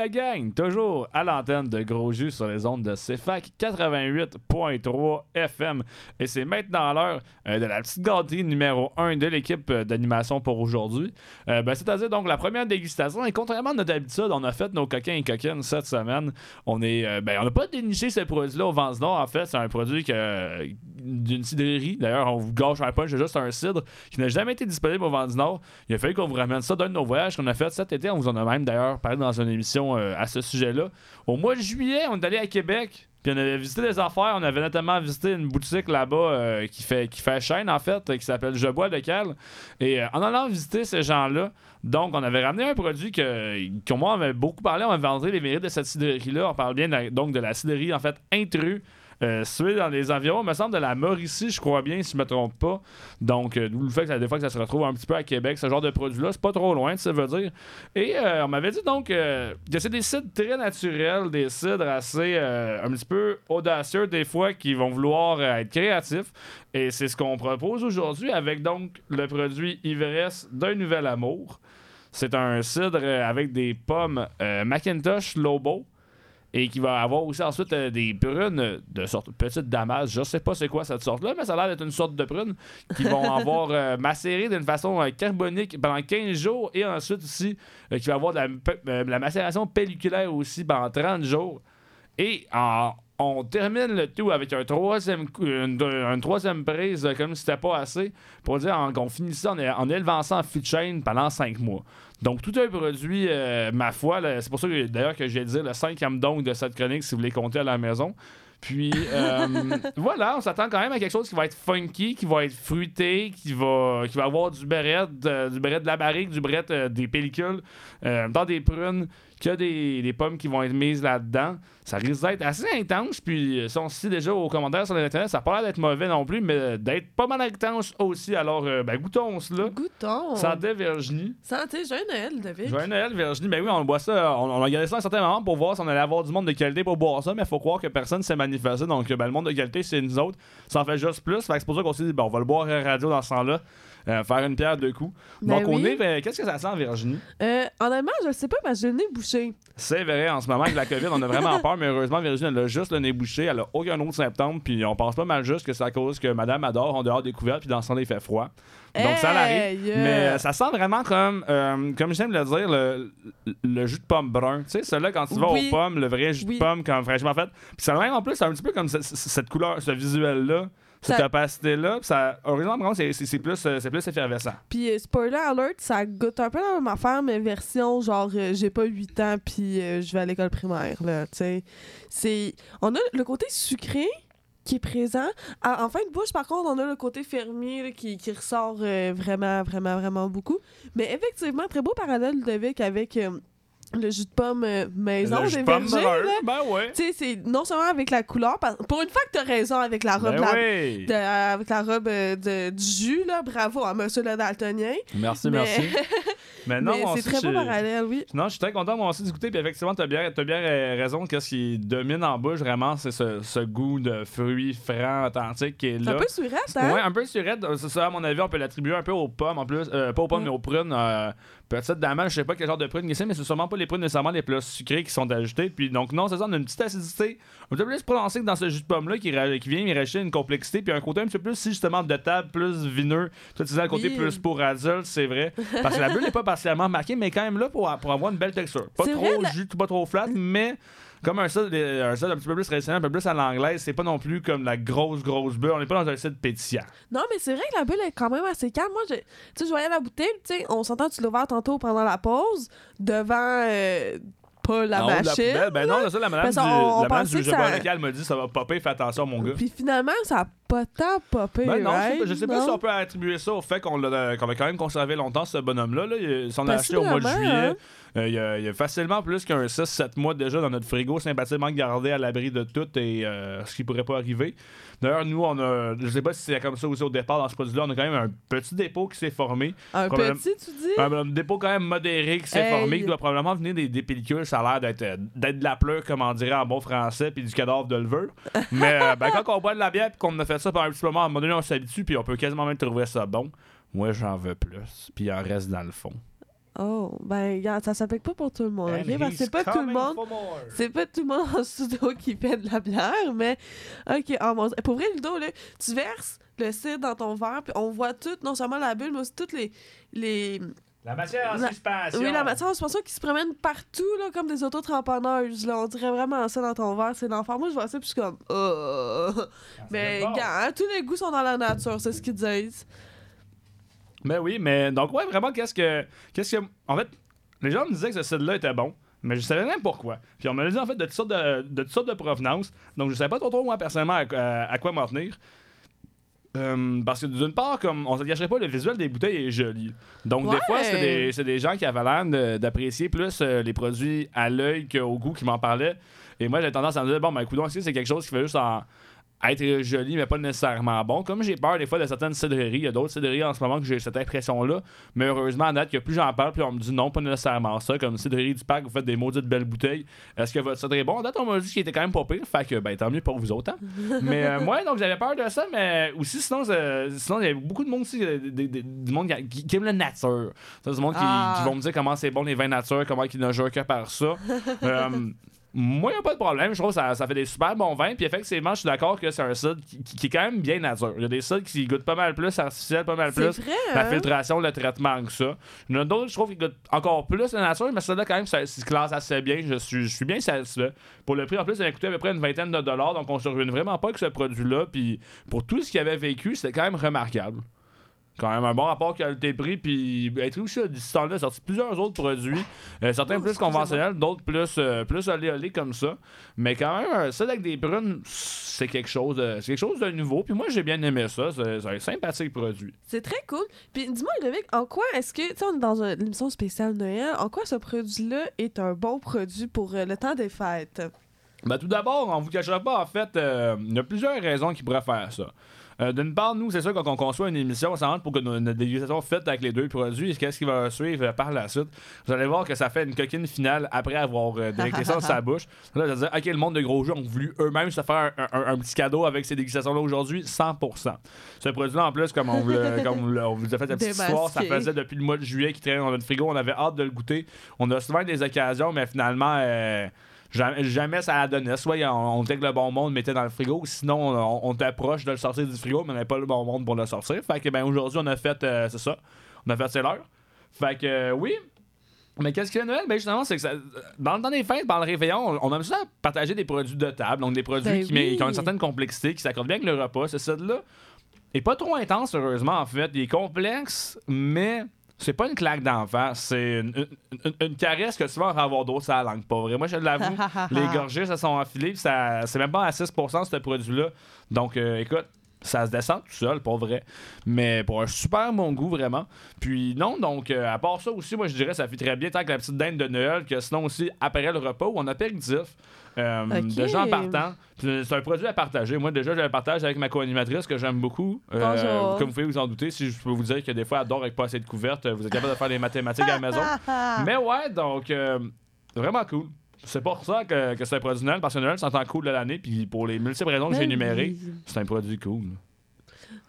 Gang, toujours à l'antenne de Gros Jus sur les ondes de CFAC 88.3 FM. Et c'est maintenant l'heure euh, de la petite gâterie numéro 1 de l'équipe euh, d'animation pour aujourd'hui. Euh, ben, C'est-à-dire donc la première dégustation. Et contrairement à notre habitude, on a fait nos coquins et coquines cette semaine. On est, ben, on n'a pas déniché ce produit-là au Nord. En fait, c'est un produit que, d'une cidrerie. D'ailleurs, on vous gâche un punch, c'est juste un cidre qui n'a jamais été disponible au Nord. Il a fallu qu'on vous ramène ça d'un de nos voyages qu'on a fait cet été. On vous en a même d'ailleurs parlé dans une émission à ce sujet-là. Au mois de juillet, on est allé à Québec. Puis on avait visité des affaires. On avait notamment visité une boutique là-bas euh, qui, fait, qui fait chaîne, en fait, euh, qui s'appelle Je bois de Cal. Et euh, en allant visiter ces gens-là, donc on avait ramené un produit que, que moi, on avait beaucoup parlé. On avait vanté les mérites de cette cidrerie-là. On parle bien donc de la cidrerie, en fait, intrus. Euh, située dans les environs, me semble, de la Mauricie, je crois bien, si je me trompe pas. Donc, euh, d'où le fait que ça, des fois que ça se retrouve un petit peu à Québec, ce genre de produit-là, c'est pas trop loin, ça veut dire. Et euh, on m'avait dit donc que c'est des cidres très naturels, des cidres assez un petit peu audacieux des fois qui vont vouloir être créatifs. Et c'est ce qu'on propose aujourd'hui avec donc le produit Ivresse d'un nouvel amour. C'est un cidre avec des pommes Macintosh Lobo et qui va avoir aussi ensuite euh, des prunes de sorte petite damas. Je sais pas c'est quoi cette sorte-là, mais ça a l'air d'être une sorte de prune qui vont <laughs> avoir euh, macéré d'une façon euh, carbonique pendant 15 jours et ensuite aussi qui va avoir de la, macération pelliculaire aussi pendant 30 jours. Et en- on termine le tout avec un troisième une, une troisième prise comme si c'était pas assez pour dire qu'on finit ça en, en élevant ça en fût de chaîne pendant 5 mois. Donc, tout un produit, euh, ma foi, c'est pour ça que d'ailleurs que j'ai dit le cinquième don de cette chronique si vous voulez compter à la maison. Puis euh, <laughs> voilà, on s'attend quand même à quelque chose qui va être funky, qui va être fruité, qui va, qui va avoir du beret, de- du beret de la barrique, du beret euh, des pellicules, euh, dans des prunes, a des, des pommes qui vont être mises là-dedans. Ça risque d'être assez intense. Puis, euh, si on se dit déjà aux commentaires sur l'internet, ça n'a pas l'air d'être mauvais non plus, mais d'être pas mal intense aussi. Alors, euh, ben, goûtons cela. Goûtons. Santé Virginie. Santé, joyeux Noël, David. Joyeux Noël, Virginie. Ben oui, on boit ça. On, on a gardé ça à un certain moment pour voir si on allait avoir du monde de qualité pour boire ça, mais il faut croire que personne s'est manifesté. Donc, ben, le monde de qualité, c'est nous autres. Ça en fait juste plus. Fait que c'est pour ça qu'on s'est dit, ben, on va le boire à la radio dans ce. Euh, faire une pierre deux coups. Ben Donc, oui. nez, ben, qu'est-ce que ça sent, Virginie? Euh, honnêtement, je le sais pas que j'ai le nez bouché. C'est vrai, en ce moment, avec la COVID, on a vraiment <laughs> peur, mais heureusement, Virginie, elle a juste le nez bouché, elle a aucun autre symptôme, puis on pense pas mal juste que c'est à cause que madame adore en dehors découverte, puis dans ce temps il fait froid. Donc ça l'arrive. Mais euh, ça sent vraiment comme, euh, comme j'aime le dire, le, le jus de pomme brun. Tu sais, celui-là, quand tu vas Oui. aux pommes, le vrai jus Oui. de pomme, quand fraîchement fait. Puis ça même en plus, c'est un petit peu comme ce- ce- cette couleur, ce visuel-là, cette opacité-là. Puis ça, heureusement, c'est c'est- c'est plus, euh, c'est plus effervescent. Puis euh, spoiler alert, ça goûte un peu la même affaire, mais version genre euh, j'ai pas 8 ans puis euh, je vais à l'école primaire là, tu sais. C'est on a le côté sucré qui est présent. À- en fin de bouche, par contre, on a le côté fermier là, qui, qui ressort vraiment, vraiment, vraiment beaucoup. Mais effectivement, très beau parallèle, Ludovic, avec euh, le jus de pomme euh, maison Le jus de pomme vergers. brun, là. Ben ouais. Tu sais, c'est non seulement avec la couleur, parce- pour une fois que t'as raison avec la robe, Ben la- oui. de- avec la robe euh, de, du jus, là, bravo à monsieur le daltonien. Merci, Mais- merci. <laughs> Mais non, on c'est très beau parallèle, oui. Non, je suis très content moi aussi d'écouter. Puis effectivement, bien, t'as bien euh, raison. Qu'est-ce qui domine en bouche, vraiment, c'est ce, ce goût de fruits francs, authentiques qui est là. un peu surette, hein? Ouais, un peu surette. C'est ça, à mon avis, on peut l'attribuer un peu aux pommes en plus. Euh, pas aux pommes, Mm. mais aux prunes. Euh, Petite damage, je sais pas quel genre de prunes c'est, mais c'est sûrement pas les prunes nécessairement les plus sucrées qui sont ajoutées. Puis donc, non, c'est ça, on a une petite acidité un peu plus prononcée que dans ce jus de pomme-là qui, qui vient y rajouter une complexité. Puis un côté un petit peu plus, si, justement, de table, plus vineux. Toi, tu disais le côté Oui. plus pour adulte, c'est vrai. <laughs> Parce que la bulle n'est pas partiellement marquée, mais quand même là pour, pour avoir une belle texture. Pas trop jus, pas trop flat, mais. Comme un style, un style un petit peu plus traditionnel, un peu plus à l'anglaise, c'est pas non plus comme la grosse, grosse bulle. On n'est pas dans un style pétillant. Non, mais c'est vrai que la bulle est quand même assez calme. Moi, je- tu sais, je voyais la bouteille, tu sais, on s'entend, tu l'as ouvert tantôt pendant la pause, devant euh, pas la de machine. poubelle. Ben non, ça, la madame du, qu'on- on la madame du jeu ça- local m'a dit ça va popper, fais attention, mon gars. Puis finalement, ça a pas tant popé, Ben non, je sais right? pas- je sais pas Non? si on peut attribuer ça au fait qu'on l'a- qu'on quand même conservé longtemps ce bonhomme-là. Là. Il- Si on l'a acheté au mois de juillet, hein. Euh, il, y a, il y a facilement plus qu'un 6-7 mois déjà dans notre frigo, sympathiquement gardé à l'abri de tout et euh, ce qui pourrait pas arriver. D'ailleurs, nous, on a, je sais pas si c'est comme ça aussi au départ dans ce produit-là, on a quand même un petit dépôt qui s'est formé. Un petit, tu dis? Un, un dépôt quand même modéré qui s'est Hey. formé, qui doit probablement venir des, des pellicules. Ça a l'air d'être, euh, d'être de la pleure, comme on dirait en bon français, puis du cadavre de levure. Mais euh, ben, quand on boit de la bière, puis qu'on a fait ça pendant un petit moment, à un moment donné, on s'habitue, puis on peut quasiment même trouver ça bon. Moi, j'en veux plus, puis il en reste dans le fond. Oh, ben, regarde, ça s'applique pas pour tout le monde? Parce que c'est pas tout le monde. C'est pas tout le monde en studio <laughs> qui fait de la bière, mais ok, oh mon. Pour vrai, Ludo, là, tu verses le cidre dans ton verre, puis on voit tout, non seulement la bulle, mais aussi toutes les. les... La matière en La- suspension. Oui, la matière en suspension qui se promène partout, là, comme des autotramponneuses. Là. On dirait vraiment ça dans ton verre, c'est l'enfer. Moi, je vois ça, puis je suis comme. Oh. Mais, bon. gars, hein, tous les goûts sont dans la nature, c'est ce qu'ils disent. Mais oui, mais donc, ouais, vraiment, qu'est-ce que. Qu'est-ce que. En fait, les gens me disaient que ce cidre-là était bon, mais je savais même pourquoi. Puis on me l'a dit, en fait, de toutes sortes de, de, toutes sortes de provenances. Donc, je savais pas trop, trop, moi, personnellement, à, à- à quoi m'en tenir. Euh, parce que d'une part, comme on se cacherait pas, le visuel des bouteilles est joli. Donc, des fois, c'est des, des gens qui avaient l'air d'apprécier plus euh, les produits à l'œil qu'au goût qui m'en parlaient. Et moi, j'ai tendance à me dire, bon, ben, que c'est quelque chose qui fait juste en être joli, mais pas nécessairement bon. Comme j'ai peur des fois de certaines cidreries, il y a d'autres cidreries en ce moment que j'ai cette impression-là. Mais heureusement, à date, que plus j'en parle, plus on me dit non, pas nécessairement ça. Comme cidrerie du parc, vous faites des maudites belles bouteilles. Est-ce que votre cidre est bon? À date, on m'a dit qu'il était quand même pas pire. Fait que, ben, tant mieux pour vous autres. hein. <laughs> mais euh, moi, donc, j'avais peur de ça. Mais aussi, sinon, euh, sinon il y a beaucoup de monde aussi, euh, du monde qui, qui aime la nature. Ça, c'est du monde qui, Ah. qui vont me dire comment c'est bon les vins nature, comment ils ne jouent que par ça. <laughs> Euh, moi, il n'y a pas de problème. Je trouve que ça, ça fait des super bons vins. Puis effectivement, je suis d'accord que c'est un cidre qui, qui- qui est quand même bien nature. Il y a des cidres qui goûtent pas mal plus artificiel, pas mal plus. vrai, La hein? filtration, le traitement que ça. Il y en a d'autres, je trouve, qui goûtent encore plus la nature, mais celle-là, quand même, ça se classe assez bien. Je suis, je suis bien satisfait. Pour le prix, en plus, ça a coûté à peu près une vingtaine de dollars, donc on se ruine vraiment pas avec ce produit-là. Puis pour tout ce qu'il avait vécu, c'était quand même remarquable. Quand même un bon rapport qualité-prix, puis être aussi ce temps-là, sorti plusieurs autres produits, Euh, certains Oh, plus conventionnels, d'autres plus, euh, plus olé comme ça. Mais quand même, un celle avec des prunes, c'est quelque chose de, c'est quelque chose de nouveau. Puis moi, j'ai bien aimé ça. C'est un sympathique produit. C'est très cool. Puis dis-moi, Ludovic, en quoi est-ce que, tu sais, on est dans une émission spéciale Noël, en quoi ce produit-là est un bon produit pour euh, le temps des fêtes? Ben, tout d'abord, on vous cachera pas, en fait, euh, il y a plusieurs raisons qui pourraient faire ça. Euh, D'une part, nous, c'est sûr, quand on conçoit une émission, ça rentre pour que notre dégustation faite avec les deux produits, qu'est-ce qui va suivre euh, par la suite. Vous allez voir que ça fait une coquine finale après avoir euh, délecté ça dans sa <laughs> bouche. Là, je dire, OK, le monde de gros jeux ont voulu eux-mêmes se faire un, un- un petit cadeau avec ces dégustations-là aujourd'hui, 100%. Ce produit-là, en plus, comme on vous, le- <laughs> comme on vous le- on vous a fait la petite Démasqué. histoire, ça faisait depuis le mois de juillet qui traînait dans notre frigo. On avait hâte de le goûter. On a souvent des occasions, mais finalement, euh, jamais, jamais ça la donnait. Soit on, on était que le bon monde mettait dans le frigo, sinon on, on t'approche de le sortir du frigo, mais on n'avait pas le bon monde pour le sortir. Fait que ben aujourd'hui, on a fait, euh, c'est ça, on a fait c'est l'heure. Fait que euh, oui. Mais qu'est-ce a Noël? Ben justement, c'est que ça, dans le temps des fêtes, pendant le réveillon, on, on aime ça partager des produits de table, donc des produits Ben qui, oui. qui ont une certaine complexité, qui s'accordent bien avec le repas. C'est ça de là. Et pas trop intense, heureusement, en fait. Il est complexe, mais c'est pas une claque d'en face. C'est une, une- une- une caresse que tu vas en avoir d'autres à la langue. Pas vrai. Moi, je l'avoue, <laughs> les gorgées, ça sont enfilées. ça, c'est même pas à 6% ce produit-là. Donc, euh, écoute, ça se descend tout seul, pas vrai. Mais pour un super bon goût, vraiment. Puis non, donc, euh, à part ça aussi, moi, je dirais ça fait très bien tant que la petite dinde de Noël, que sinon aussi, après le repas ou en apéritif. Euh, Ok. Déjà en partant. C'est un produit à partager. Moi, déjà, je le partage avec ma co-animatrice que j'aime beaucoup. Euh, comme vous pouvez vous en douter, si je peux vous dire que des fois, elle dort avec pas assez de couvertes, vous êtes capable de faire des mathématiques à la maison. <laughs> Mais ouais, donc, euh, vraiment cool. C'est pour ça que, que c'est un produit Noël, parce que Noël s'entend cool de l'année, puis pour les multiples raisons que j'ai énumérées, c'est un produit cool.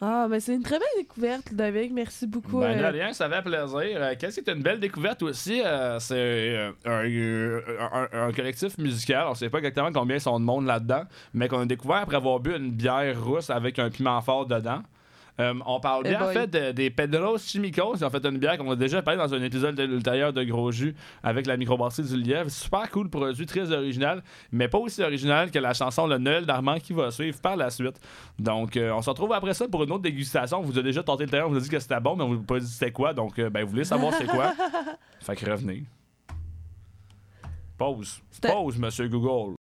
Ah, mais c'est une très belle découverte, Ludovic. Merci beaucoup. Ben, euh, rien, ça fait plaisir. Euh, Qu'est-ce qui est une belle découverte aussi? euh, c'est euh, un, un- un collectif musical. On sait pas exactement combien sont de monde là-dedans, mais qu'on a découvert après avoir bu une bière rousse avec un piment fort dedans. Euh, on parle bien en fait de- des Pedros Chimicos. Ils ont fait une bière qu'on a déjà parlé dans un épisode de l'ultérieur de Gros Jus avec la microbrasserie du Lièvre. Super cool produit, très original, mais pas aussi original que la chanson Le Noël d'Armand qui va suivre par la suite. Donc, euh, on se retrouve après ça pour une autre dégustation. On vous a déjà tenté le terrain, on vous a dit que c'était bon, mais on vous a pas dit c'était quoi. Donc, euh, ben, vous voulez savoir c'est quoi? <laughs> fait que revenez. Pause. Pause, monsieur Google.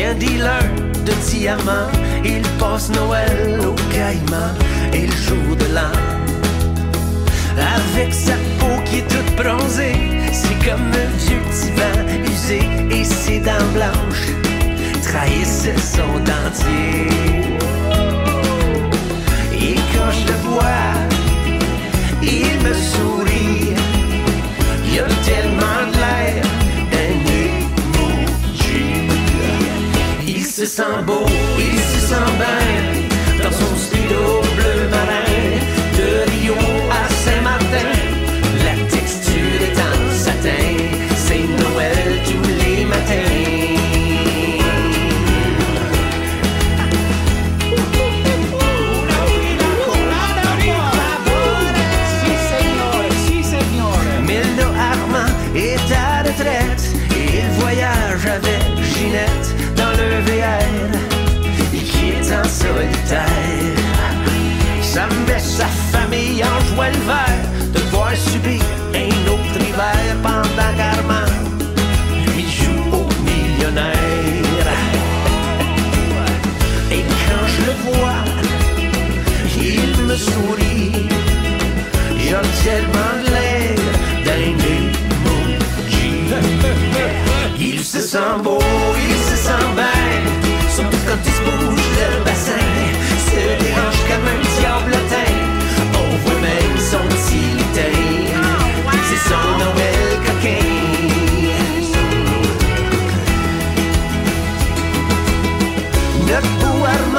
Ancien dealer de diamants. Il passe Noël au Caïman et le jour de l'an. Avec sa peau qui est toute bronzée, c'est comme un vieux divan usé et ses dents blanches trahissent son dentier. Et quand je le vois, il me sourit. Il a tellement de l'air se sent beau, il se sent bien solitaire. Ça met sa famille en joie le vert de voir subir un autre hiver pendant qu'Armand lui joue au millionnaire. Et quand je le vois, il me sourit. A tellement l'air d'un emoji. Il se sent beau, il se sent bien, surtout quand il se bouge Le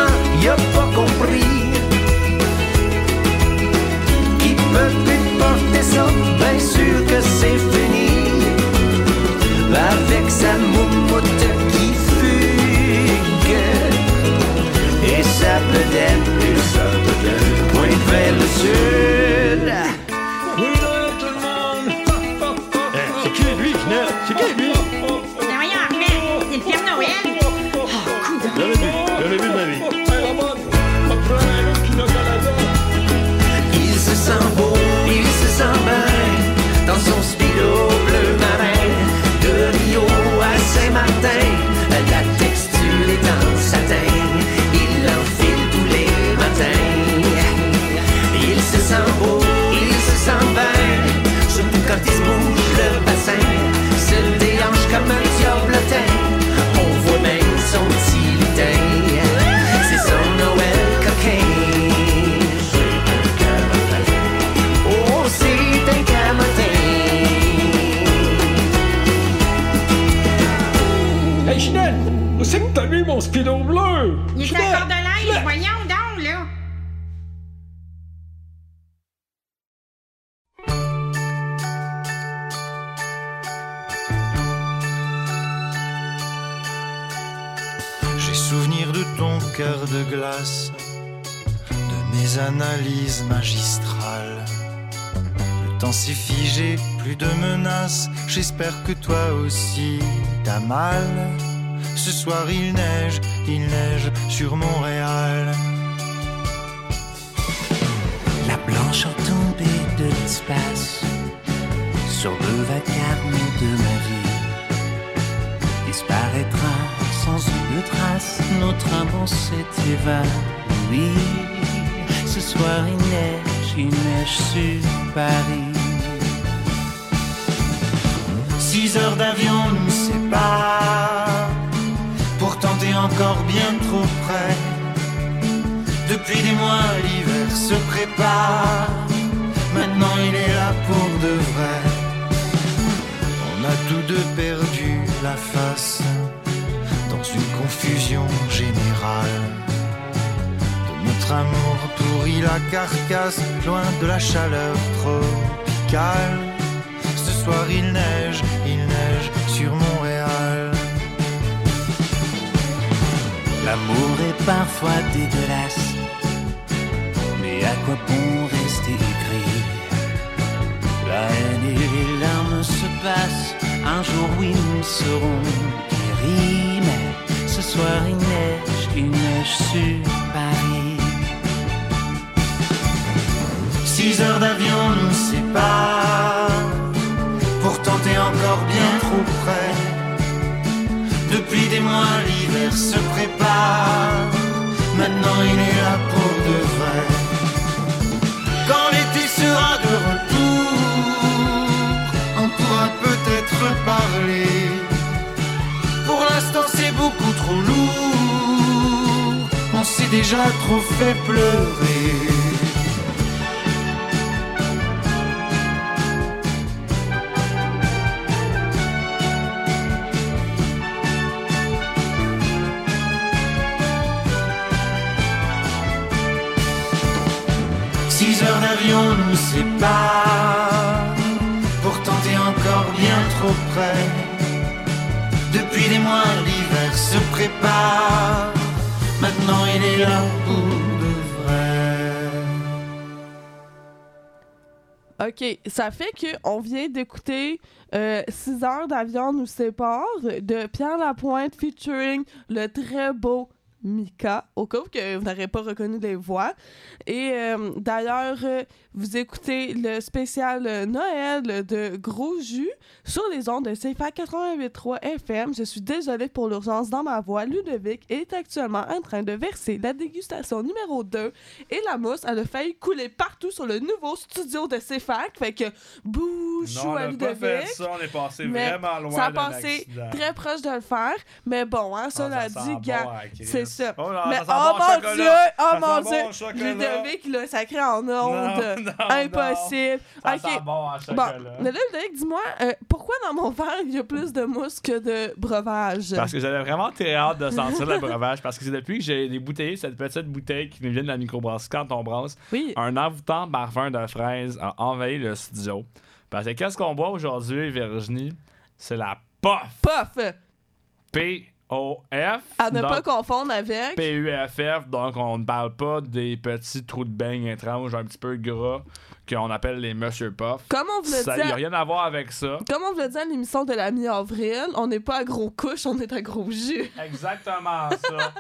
J'espère que toi aussi t'as mal. Ce soir il neige, il neige sur Montréal. La blancheur tombée de l'espace sur le vacarme de ma vie disparaîtra sans une trace. Notre amour s'est évanoui. Ce soir il neige, il neige sur Paris. Se prépare. Maintenant il est là pour de vrai. On a tous deux perdu la face dans une confusion générale. De notre amour pourrit la carcasse, loin de la chaleur tropicale. Ce soir il neige, il neige sur Montréal. L'amour est parfois dégueulasse, mais à quoi bon rester aigri La haine et les larmes se passent, un jour oui nous serons guéris, mais ce soir il neige, il neige sur Paris. Six heures d'avion nous séparent. Pourtant t'es encore bien trop près. Depuis des mois, l'hiver se prépare. Maintenant il est là pour de vrai. Quand l'été sera de retour, on pourra peut-être parler. Pour l'instant c'est beaucoup trop lourd. On s'est déjà trop fait pleurer. D'avion nous séparent. Pourtant t'es encore bien trop près. Depuis des mois, l'hiver se prépare. Maintenant il est là pour de vrai. OK, ça fait qu'on vient d'écouter 6 heures d'avion nous sépare de Pierre Lapointe featuring le très beau Mika, au cas où que vous n'aurez pas reconnu les voix. Et euh, d'ailleurs, euh, vous écoutez le spécial euh, Noël de Gros Jus sur les ondes de CFA 88.3 FM. Je suis désolée pour l'urgence dans ma voix. Ludovic est actuellement en train de verser la dégustation numéro 2 et la mousse, elle a failli couler partout sur le nouveau studio de CFAC. Fait que Non, on à n'a pas fait Ludovic. ça, on est passé vraiment loin Ça a passé très proche de le faire. Mais bon, hein, Ah, cela ça dit, sent gars, bon Christ. c'est ça. Oh là, mais ça oh bon mon dieu, oh mon dieu. Ludovic l'a sacré en onde. <laughs> Non, non, Impossible. Ça ok. sent bon à Bon, chocolat. mais là, dis-moi, euh, pourquoi dans mon verre il y a plus de mousse que de breuvage? Parce que j'avais vraiment très hâte de sentir le breuvage. Parce que c'est depuis que j'ai débouteillé cette petite bouteille qui nous vient de la microbrasserie quand on brasse. Oui. Un envoûtant parfum de fraise a envahi le studio. Parce que qu'est-ce qu'on boit aujourd'hui, Virginie? C'est la POF. Puff! P-O-F. À ne pas confondre avec. P-U-F-F. Donc, on ne parle pas des petits trous de beigne étranges un petit peu gras qu'on appelle les Monsieur Puff. Comme on vous Ça le n'a dit, à- rien à voir avec ça. comme on vous le dit à l'émission de la mi-avril, on n'est pas à gros couches, on est à gros jus. Exactement ça.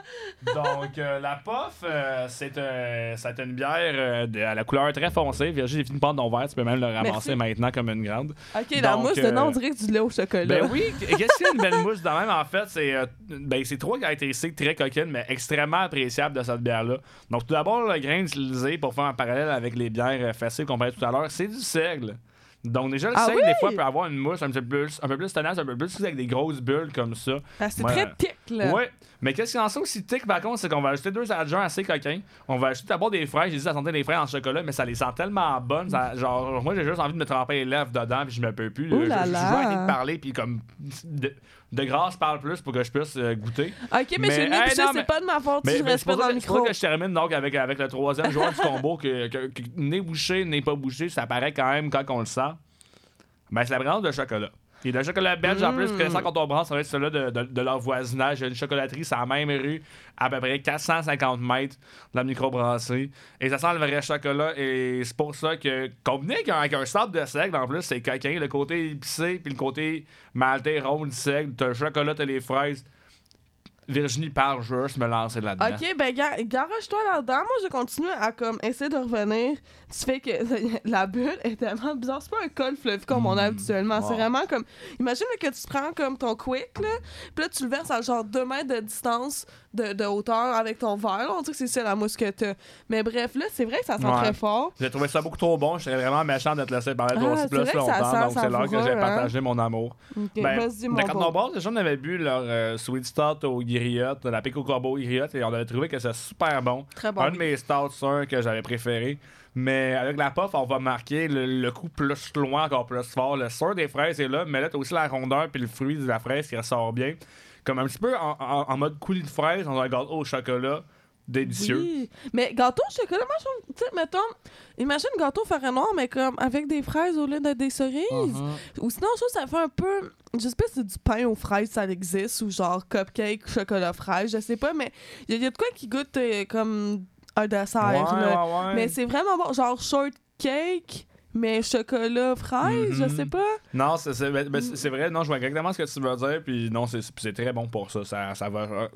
<laughs> Donc, euh, la Puff, euh, c'est euh, une bière euh, de- à la couleur très foncée. Virginie, j'ai fini de prendre ton verre. Tu peux même le ramasser Merci. maintenant comme une grande. Ok, la mousse de nom, on dirait que du lait au chocolat. Ben oui, qu'est-ce qu'il y a une belle mousse de même? En fait, c'est ben, trois caractéristiques très coquines, mais extrêmement appréciables de cette bière-là. Donc, tout d'abord, le grain utilisé pour faire un parallèle avec les bières faciles qu'on parlait tout à l'heure, c'est du seigle. Donc, déjà, le Ah seigle, oui? des fois, peut avoir une mousse un peu plus, un peu plus tenace, un peu plus avec des grosses bulles comme ça. Ah, c'est Ouais. très tic, là. Ouais, mais qu'est-ce qu'il en sait aussi tic par contre, c'est qu'on va ajouter deux adjoints assez coquins. On va ajouter d'abord des fraises. J'ai dit ça sentait des fraises en chocolat, mais ça les sent tellement bonnes. ça- genre, moi j'ai juste envie de me tremper les lèvres dedans, puis je me peux plus. Ouh je, là je, je là. arrêter de parler, puis comme de, de grâce parle plus pour que je puisse euh, goûter. Ok, mais, j'ai hey, non, c'est pas de ma faute Mais, si je reste pas dans ça, le c'est ça micro. que je termine donc avec, avec le troisième joueur du <laughs> combo que, que- bouché, nez pas bouché, ça paraît quand même quand on le sent. Ben, c'est la brance de chocolat. Et le chocolat belge, en plus, Mm. connaissant quand on brasse, ça va être celui de, de, de leur voisinage. Il y a une chocolaterie, c'est la même rue, à peu près 450 mètres de la microbrasserie. Et ça sent le vrai chocolat. Et c'est pour ça que, combiné avec un, avec un sable de seigle, en plus, c'est coquin. Le côté épicé, puis le côté maltais rond du seigle. T'as le chocolat, t'as les fraises. Virginie parle, je me lancer là-dedans. Ok, ben gar- garoche-toi là-dedans. Moi, je continue à comme essayer de revenir. Tu fais que <laughs> la bulle est tellement bizarre. C'est pas un col fleuve comme on a habituellement. C'est vraiment comme. Imagine que tu prends comme ton quick, là. Puis là, tu le verses à genre 2 mètres de distance de, de hauteur avec ton verre. là. On dirait que c'est ça la mousse que t'as. Mais bref, là, c'est vrai que ça sent Ouais. très fort. J'ai trouvé ça beaucoup trop bon. Je serais vraiment méchant de te laisser parler Ah, aussi c'est plus ça longtemps. sent donc c'est l'heure que j'ai hein. partagé mon amour. Ok, Ben, vas-y, mon mais quand on déjà, on avait bu leur euh, Sweet Start au La Pico Corbeau Guiriotte, et on avait trouvé que c'est super bon. Très bon. Un de mes stouts, sûrs que j'avais préféré. Mais avec la puff, on va marquer le, le coup plus loin, encore plus fort. Le sort des fraises est là, mais là, t'as aussi la rondeur puis le fruit de la fraise qui ressort bien. Comme un petit peu en, en- en mode coulis de fraise, on a un gâteau au chocolat délicieux. Oui. Mais gâteau au chocolat, moi, je tu sais, mettons, imagine gâteau farine noir, mais comme avec des fraises au lieu d'être des cerises. Uh-huh. Ou sinon, je trouve que ça fait un peu. Je sais pas si c'est du pain aux fraises, ça existe, ou genre cupcake, chocolat fraise, je sais pas, mais il y, a- y a de quoi qui goûte euh, comme un dessert. Ouais, là. ouais, ouais. Mais c'est vraiment bon. Genre shortcake, mais chocolat fraise, je Mhm. sais pas. Non, c'est ben, ben, c'est- vrai, non, je vois exactement ce que tu veux dire, puis non, c'est très bon pour ça. Ça, ça va. euh,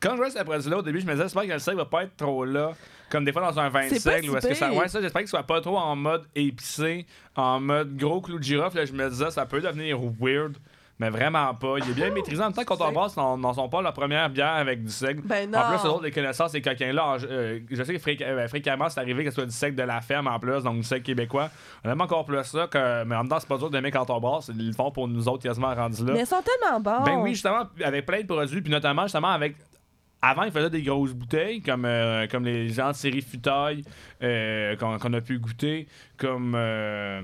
Quand je vois cette produit-là, au début, je me disais, j'espère que le seigle va pas être trop là, comme des fois dans un vin de C'est pas seigle, si ou est-ce que ça. Ouais, ça, j'espère qu'il soit pas trop en mode épicé, en mode gros clou de girofle. Là, je me disais, ça peut devenir weird. Mais vraiment pas. Il est bien maîtrisé. En même temps, quand on brasse, n'en n'en sont pas la première bière avec du seigle. Ben non. En plus, eux autres, les connaissances, ces coquins-là, euh, je sais que fréqu- euh, fréquemment, c'est arrivé que ce soit du seigle de la ferme en plus, donc du seigle québécois. On aime encore plus ça, que, mais en même temps, c'est pas dur d'aimer quand on brasse. Ils le font pour nous autres quasiment rendus là. Mais ils sont tellement bons. Ben oui, justement, avec plein de produits, puis notamment, justement, avec. Avant, ils faisaient des grosses bouteilles, comme, euh, comme les gens de série Futaille, euh, qu'on qu'on a pu goûter, comme. euh,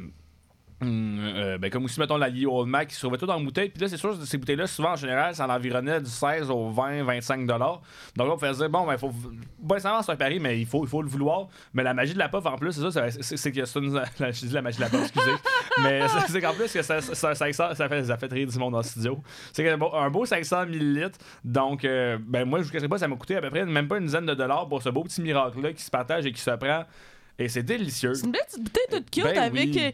Hum, euh, ben, comme aussi, mettons, la Old Mac qui se trouvait tout en bouteille. Puis là, c'est sûr, ces bouteilles-là, souvent, en général, ça en environnait du 16 au 20, 25 dollars. Donc là, on faisait dire, bon, ben, il faut. Bon, nécessairement, c'est un pari, mais il faut, il faut le vouloir. Mais la magie de la puff, en plus, c'est ça, c'est- que <laughs> la- Je dis la magie de la puff, excusez. <laughs> mais c'est- qu'en plus, que ça, ça, 500, ça, fait, ça fait rire du monde en studio. C'est un beau 500 millilitres. Donc, euh, ben, moi, je vous cacherai pas, ça m'a coûté à peu près même pas une dizaine de dollars pour ce beau petit miracle-là qui se partage et qui se prend. Et c'est délicieux. C'est une belle petite bouteille toute cute Ben avec oui. euh,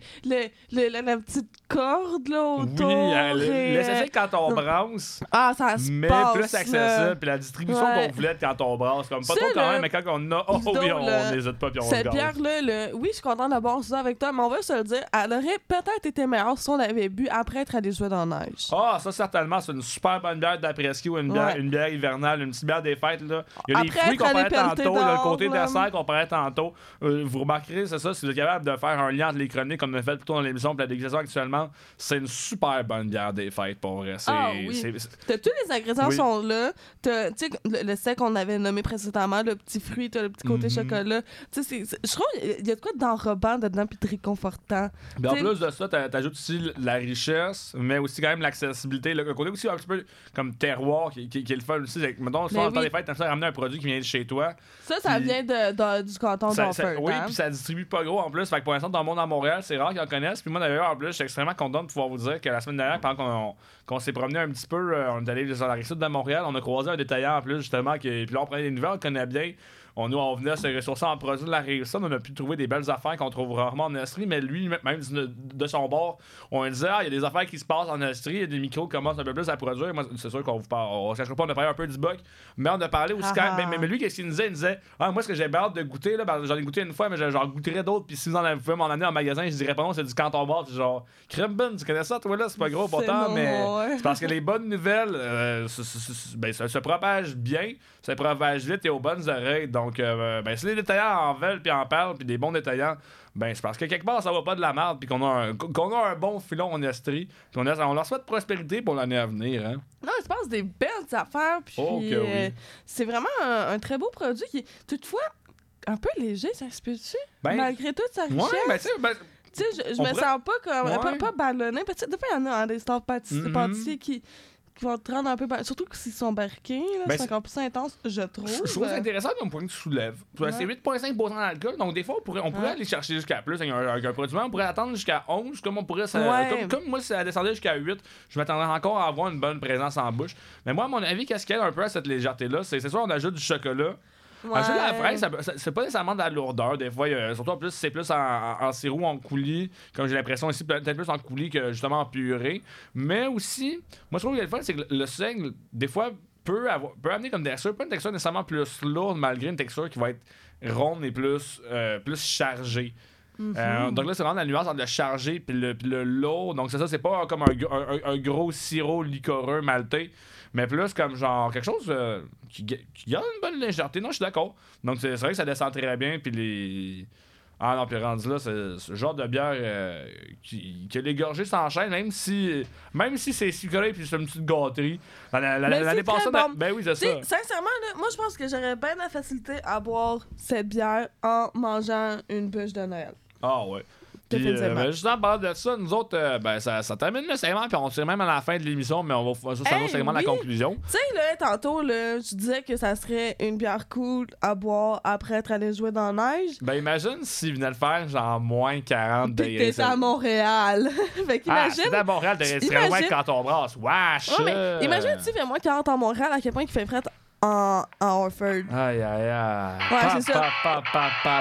le, le- la, la petite corde là autour. Oui, elle- et, l'essentiel euh, quand on branche. Ah, ça se mais passe, plus accessible. Puis la distribution Ouais. qu'on voulait quand on brasse. Comme pas trop quand même, mais quand on a, oh oui, Disons, on le- n'hésite pas puis on Cette bière-là, le... oui, je suis contente de boire ça avec toi, mais on va se le dire, elle aurait peut-être été meilleure si on l'avait bu après être allé jouer dans la neige. Ah, ça, certainement, c'est une super bonne bière d'après-ski ou une bière, Ouais. une bière hivernale, une petite bière des fêtes. Là. Il y a les Après fruits être qu'on parlait tantôt, là, le dehors, côté dessert qu'on parlait tantôt. Euh, vous remarquerez, c'est ça, si vous êtes capable de faire un lien entre les chroniques comme on a fait plutôt dans l'émission et la dégustation actuellement, c'est une super bonne bière des fêtes pour vrai. Ah oui. T'as tous les ingrédients Oui. sont là. Tu sais, le, le sec qu'on avait nommé précédemment, le petit fruit, t'as le petit côté Mhm. chocolat. Tu sais, je trouve qu'il y a de quoi d'enrobant dedans puis de réconfortant. Puis en plus de ça, t'a- t'ajoutes aussi la richesse, mais aussi quand même l'accessibilité. Le côté aussi un petit peu comme terroir qui, qui- qui est le fun aussi. Mettons, dans le temps oui. des fêtes, t'as ramener un produit qui vient de chez toi. Ça, ça Puis- vient de, de- du canton Ça- ça- d'Orford. oui? Puis ça distribue pas gros en plus. Fait que pour l'instant, dans le monde à Montréal, c'est rare qu'ils en connaissent. Puis moi, d'ailleurs, en plus, je suis extrêmement content de pouvoir vous dire que la semaine dernière, pendant qu'on s'est promené un petit peu, euh, on est allé sur la rive sud de Montréal, on a croisé un détaillant en plus, justement. Qui, puis là, on prenait des nouvelles, on connaît bien. On, nous, on venait se ressourcer en produits de la sud. On a pu trouver des belles affaires qu'on trouve rarement en Estrie, mais lui, même de, son bord, on disait, ah, il y a des affaires qui se passent en y a des micros qui commencent un peu plus à produire. Moi, c'est sûr qu'on vous parle, on ne cherchera pas, on a parlé un peu du buck, mais on a parlé aussi Ah quand même. ah. Mais, lui, qu'est-ce qu'il nous disait? Il nous disait, ah, moi, ce que j'ai hâte de goûter, là, ben, j'en ai goûté une fois, mais j'en goûterai d'autres. Puis si vous en pouvez m'en amener en magasin, je dirais pas non, c'est du canton. Puis genre, crème bonne, tu connais ça, toi, là, c'est pas gros pourtant, mais ouais. c'est parce que les bonnes nouvelles, euh, ben, ça se propage bien, ça se propage vite et aux bonnes oreilles. Donc, euh, ben, si les détaillants en veulent puis en parlent, puis des bons détaillants, ben, c'est parce que quelque part, ça va pas de la merde, puis qu'on a, un, qu'on a un bon filon en Estrie, puis on, a- on leur souhaite prospérité pour l'année à venir. Hein? Non, il se passe des belles affaires. Puis Oh que oui. euh, c'est vraiment un, un très beau produit qui est toutefois un peu léger, ça se peut-tu? Ben, Malgré toute sa richesse. Ouais, ben, tu sais, ben, Tu sais, je, je me pourrait- sens pas comme. Ouais. Pas, pas ballonné. Parce que des fois, il y en a hein, des stars pâtissiers, Mhm. pâtissiers qui, qui vont te rendre un peu. Surtout que s'ils sont barqués, là, Ben, c'est encore plus intense, je trouve. Je je trouve ça intéressant comme point que tu soulèves. Ouais. C'est 8,5% d'alcool, donc des fois, on pourrait, on pourrait Ouais. aller chercher jusqu'à plus avec un, avec un produit. On pourrait attendre jusqu'à 11, comme on pourrait. ça- Ouais. comme, comme moi, si ça descendait jusqu'à 8, je m'attendrais encore à avoir une bonne présence en bouche. Mais moi, à mon avis, qu'est-ce qu'il y a un peu à cette légèreté-là C'est c'est sûr, on ajoute du chocolat. Ouais. Ajouter la fraise, ça- ça- c'est pas nécessairement de la lourdeur. Des fois, surtout en plus, c'est plus en, en, en sirop, en coulis, comme j'ai l'impression ici, peut-être plus en coulis que justement en purée. Mais aussi, moi, je trouve que le fun, c'est que le- le seigle, des fois, peut, avoir, peut amener comme texture, pas une texture nécessairement plus lourde, malgré une texture qui va être ronde et plus, euh, plus chargée. Mhm. Euh, donc là, c'est vraiment la nuance entre le chargé puis le, puis le lourd. Donc c'est ça, c'est pas comme un, gr- un- un- un gros sirop liquoreux maltais, mais plus comme genre quelque chose euh, qui, qui garde une bonne légèreté. Non, je suis d'accord. Donc c'est vrai que ça descend très bien. Puis les. Ah non, puis rendu là, c'est ce genre de bière euh, qui, que les gorgées s'enchaînent, même si même si c'est sucré puis c'est une petite gâterie. L'année passée, bon. ben oui, c'est ça. sincèrement, là, moi, je pense que j'aurais bien de la facilité à boire cette bière en mangeant une bûche de Noël. Ah ouais. Puis, euh, juste en parlant de ça, nous autres, euh, ben, ça, ça termine le segment, puis on tire même à la fin de l'émission, mais on va faire ça, Hey, segment de la conclusion. Tu sais, là, tantôt, là, je disais que ça serait une bière cool à boire après être allé jouer dans la neige. Ben imagine s'il venait le faire genre moins 40 Puis degrés. t'étais à Montréal. <laughs> fait Ah, qu'imagine. c'était à Montréal, t'aurais Imagine- loin quand on brasse. Wesh! Ouais, mais euh. imagine, tu fais moins 40 en Montréal, à quel point il fait fret en, en Orford. Aïe, aïe, aïe. Ouais, c'est ça. pa, pa, pa,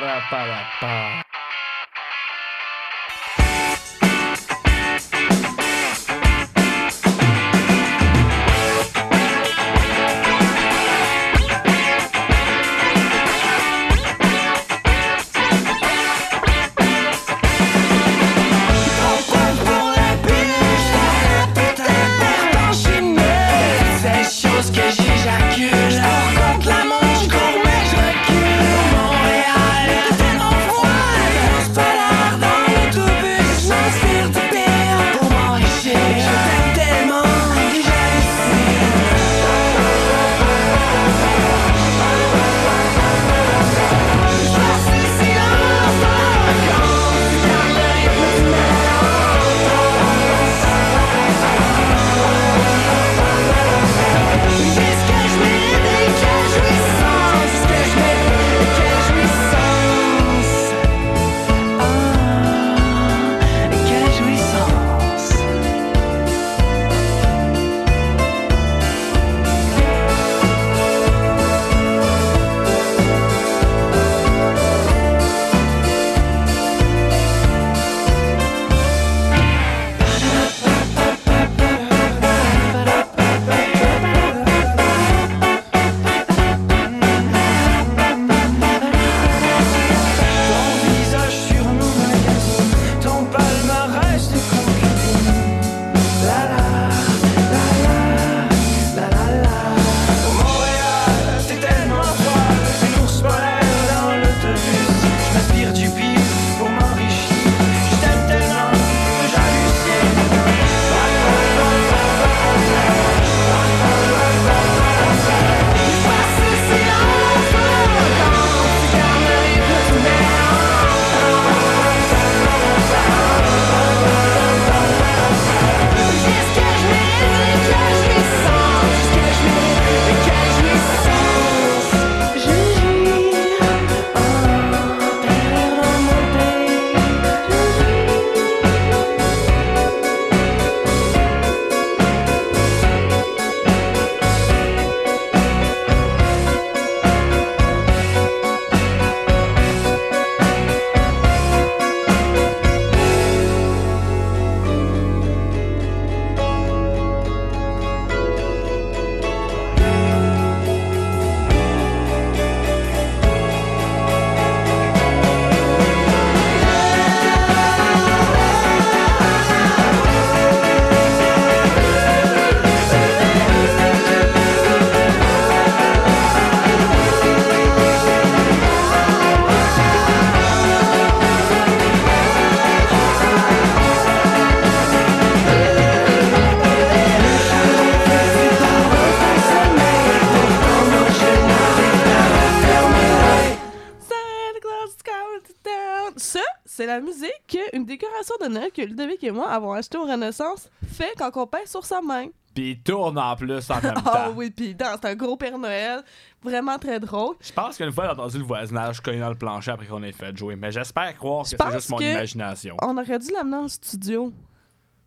la musique qu'une décoration de Noël que Ludovic et moi avons acheté au Renaissance fait quand on pèse sur sa main. Puis il tourne en plus en même <laughs> Ah temps. oui, puis dans, c'est un gros Père Noël, vraiment très drôle. Je pense qu'une fois, j'ai entendu le voisinage cogner dans le plancher après qu'on ait fait jouer. Mais j'espère croire que c'est juste mon imagination. On aurait dû l'amener en studio.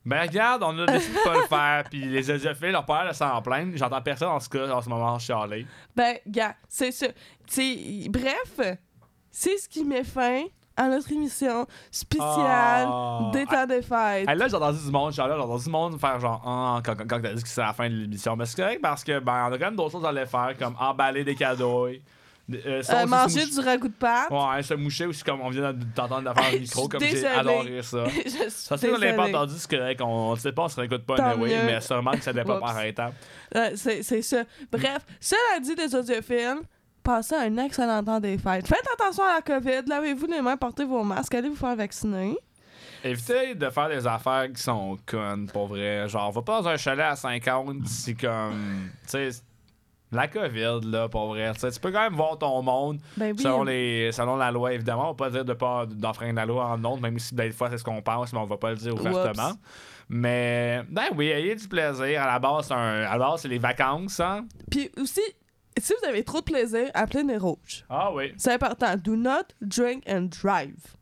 Ben regarde, on a décidé de pas le <laughs> faire. Puis les audiophiles, leur père s'en plaindre. J'entends personne en ce cas en ce moment chialer. Ben, gars, c'est ça. C'est- bref, c'est ce qui met fin à notre émission spéciale des temps des fêtes. Là, j'ai entendu du monde, j'ai entendu du monde faire genre ah, quand, quand, quand t'as dit que c'est la fin de l'émission. Mais c'est correct parce que ben on a quand même d'autres choses à aller faire comme emballer des cadeaux. Euh, Euh, manger du ragoût de pâte. Ouais, se moucher aussi comme on vient de t'entendre de faire le <laughs> micro, comme j'ai adoré ça. <laughs> Je Ça, c'est qu'on l'a pas entendu, c'est correct, on, on sait pas, on se réécoute pas anyway, mais sûrement que ça Oups. par étapes. Euh, c'est ça. Bref, cela dit, les audiophiles, passez un excellent temps des fêtes. Faites attention à la COVID, lavez-vous les mains, portez vos masques, allez vous faire vacciner. Évitez de faire des affaires qui sont connes, pour vrai. Genre, va pas dans un chalet à 50, c'est comme. Tu sais, la COVID, là, pour vrai. Tu peux quand même voir ton monde Ben oui. selon, les, selon la loi, évidemment. On va pas dire de pas d'enfreindre la loi en ondes, même si des fois c'est ce qu'on pense, mais on va pas le dire ouvertement. Mais, ben oui, ayez du plaisir. À la base, c'est un- à la base, c'est les vacances, hein. Puis aussi, si vous avez trop de plaisir, appelez les rouges. Ah oui. C'est important. Do not drink and drive.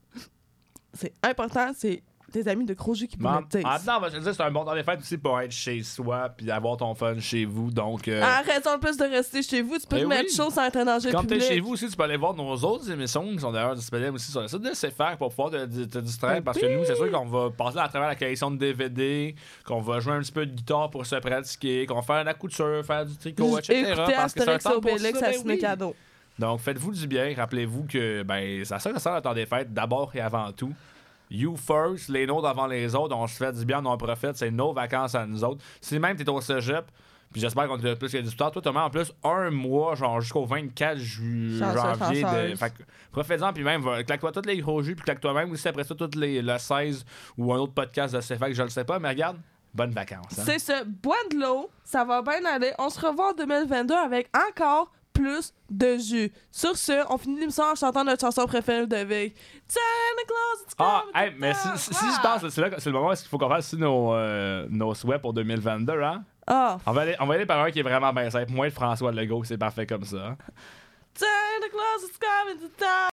C'est important, c'est des amis de gros jus qui En en va se le dire, c'est un bon temps des fêtes aussi pour être chez soi puis avoir ton fun chez vous. Donc, euh, Ah, raison de plus de rester chez vous, tu peux Ben te mettre oui. chaud sans être un danger quand public. t'es chez vous aussi, tu peux aller voir nos autres émissions qui sont d'ailleurs disponibles aussi sur le site de CFR pour pouvoir te, te- te distraire. Ben parce que nous, c'est sûr qu'on va passer à travers la collection de DVD, qu'on va jouer un petit peu de guitare pour se pratiquer, qu'on va faire de la couture, faire du tricot, etc. Écoutez parce que c'est un temps pour ça, à ben oui. Cadeau. Donc, faites-vous du bien. Rappelez-vous que ben, ça sert à ça le temps des fêtes, d'abord et avant tout. You first, les nôtres avant les autres. On se fait du bien, on en profite. C'est nos vacances à nous autres. Si même t'es au cégep, puis j'espère qu'on t'a plus que du temps. Toi, Thomas, en plus, un mois, genre jusqu'au 24 ju- janvier. De... Fait profite-en, puis même, claque-toi tous les gros jus, puis claque-toi même aussi après ça, toutes les, le 16 ou un autre podcast de CFAC, je le sais pas, mais regarde, bonnes vacances. hein. C'est ça. Bois de l'eau, ça va bien aller. On se revoit en 2022 avec encore plus de jus. Sur ce, on finit l'émission en chantant notre chanson préférée de Vic. Ah, coming hey, mais si, si, si je pense, c'est, là, c'est le moment où il faut qu'on fasse nos, euh, nos souhaits pour 2022, hein? Ah, On va, aller, on va aller par un qui est vraiment bien simple. Moi de François Legault, c'est parfait comme ça. is coming to town.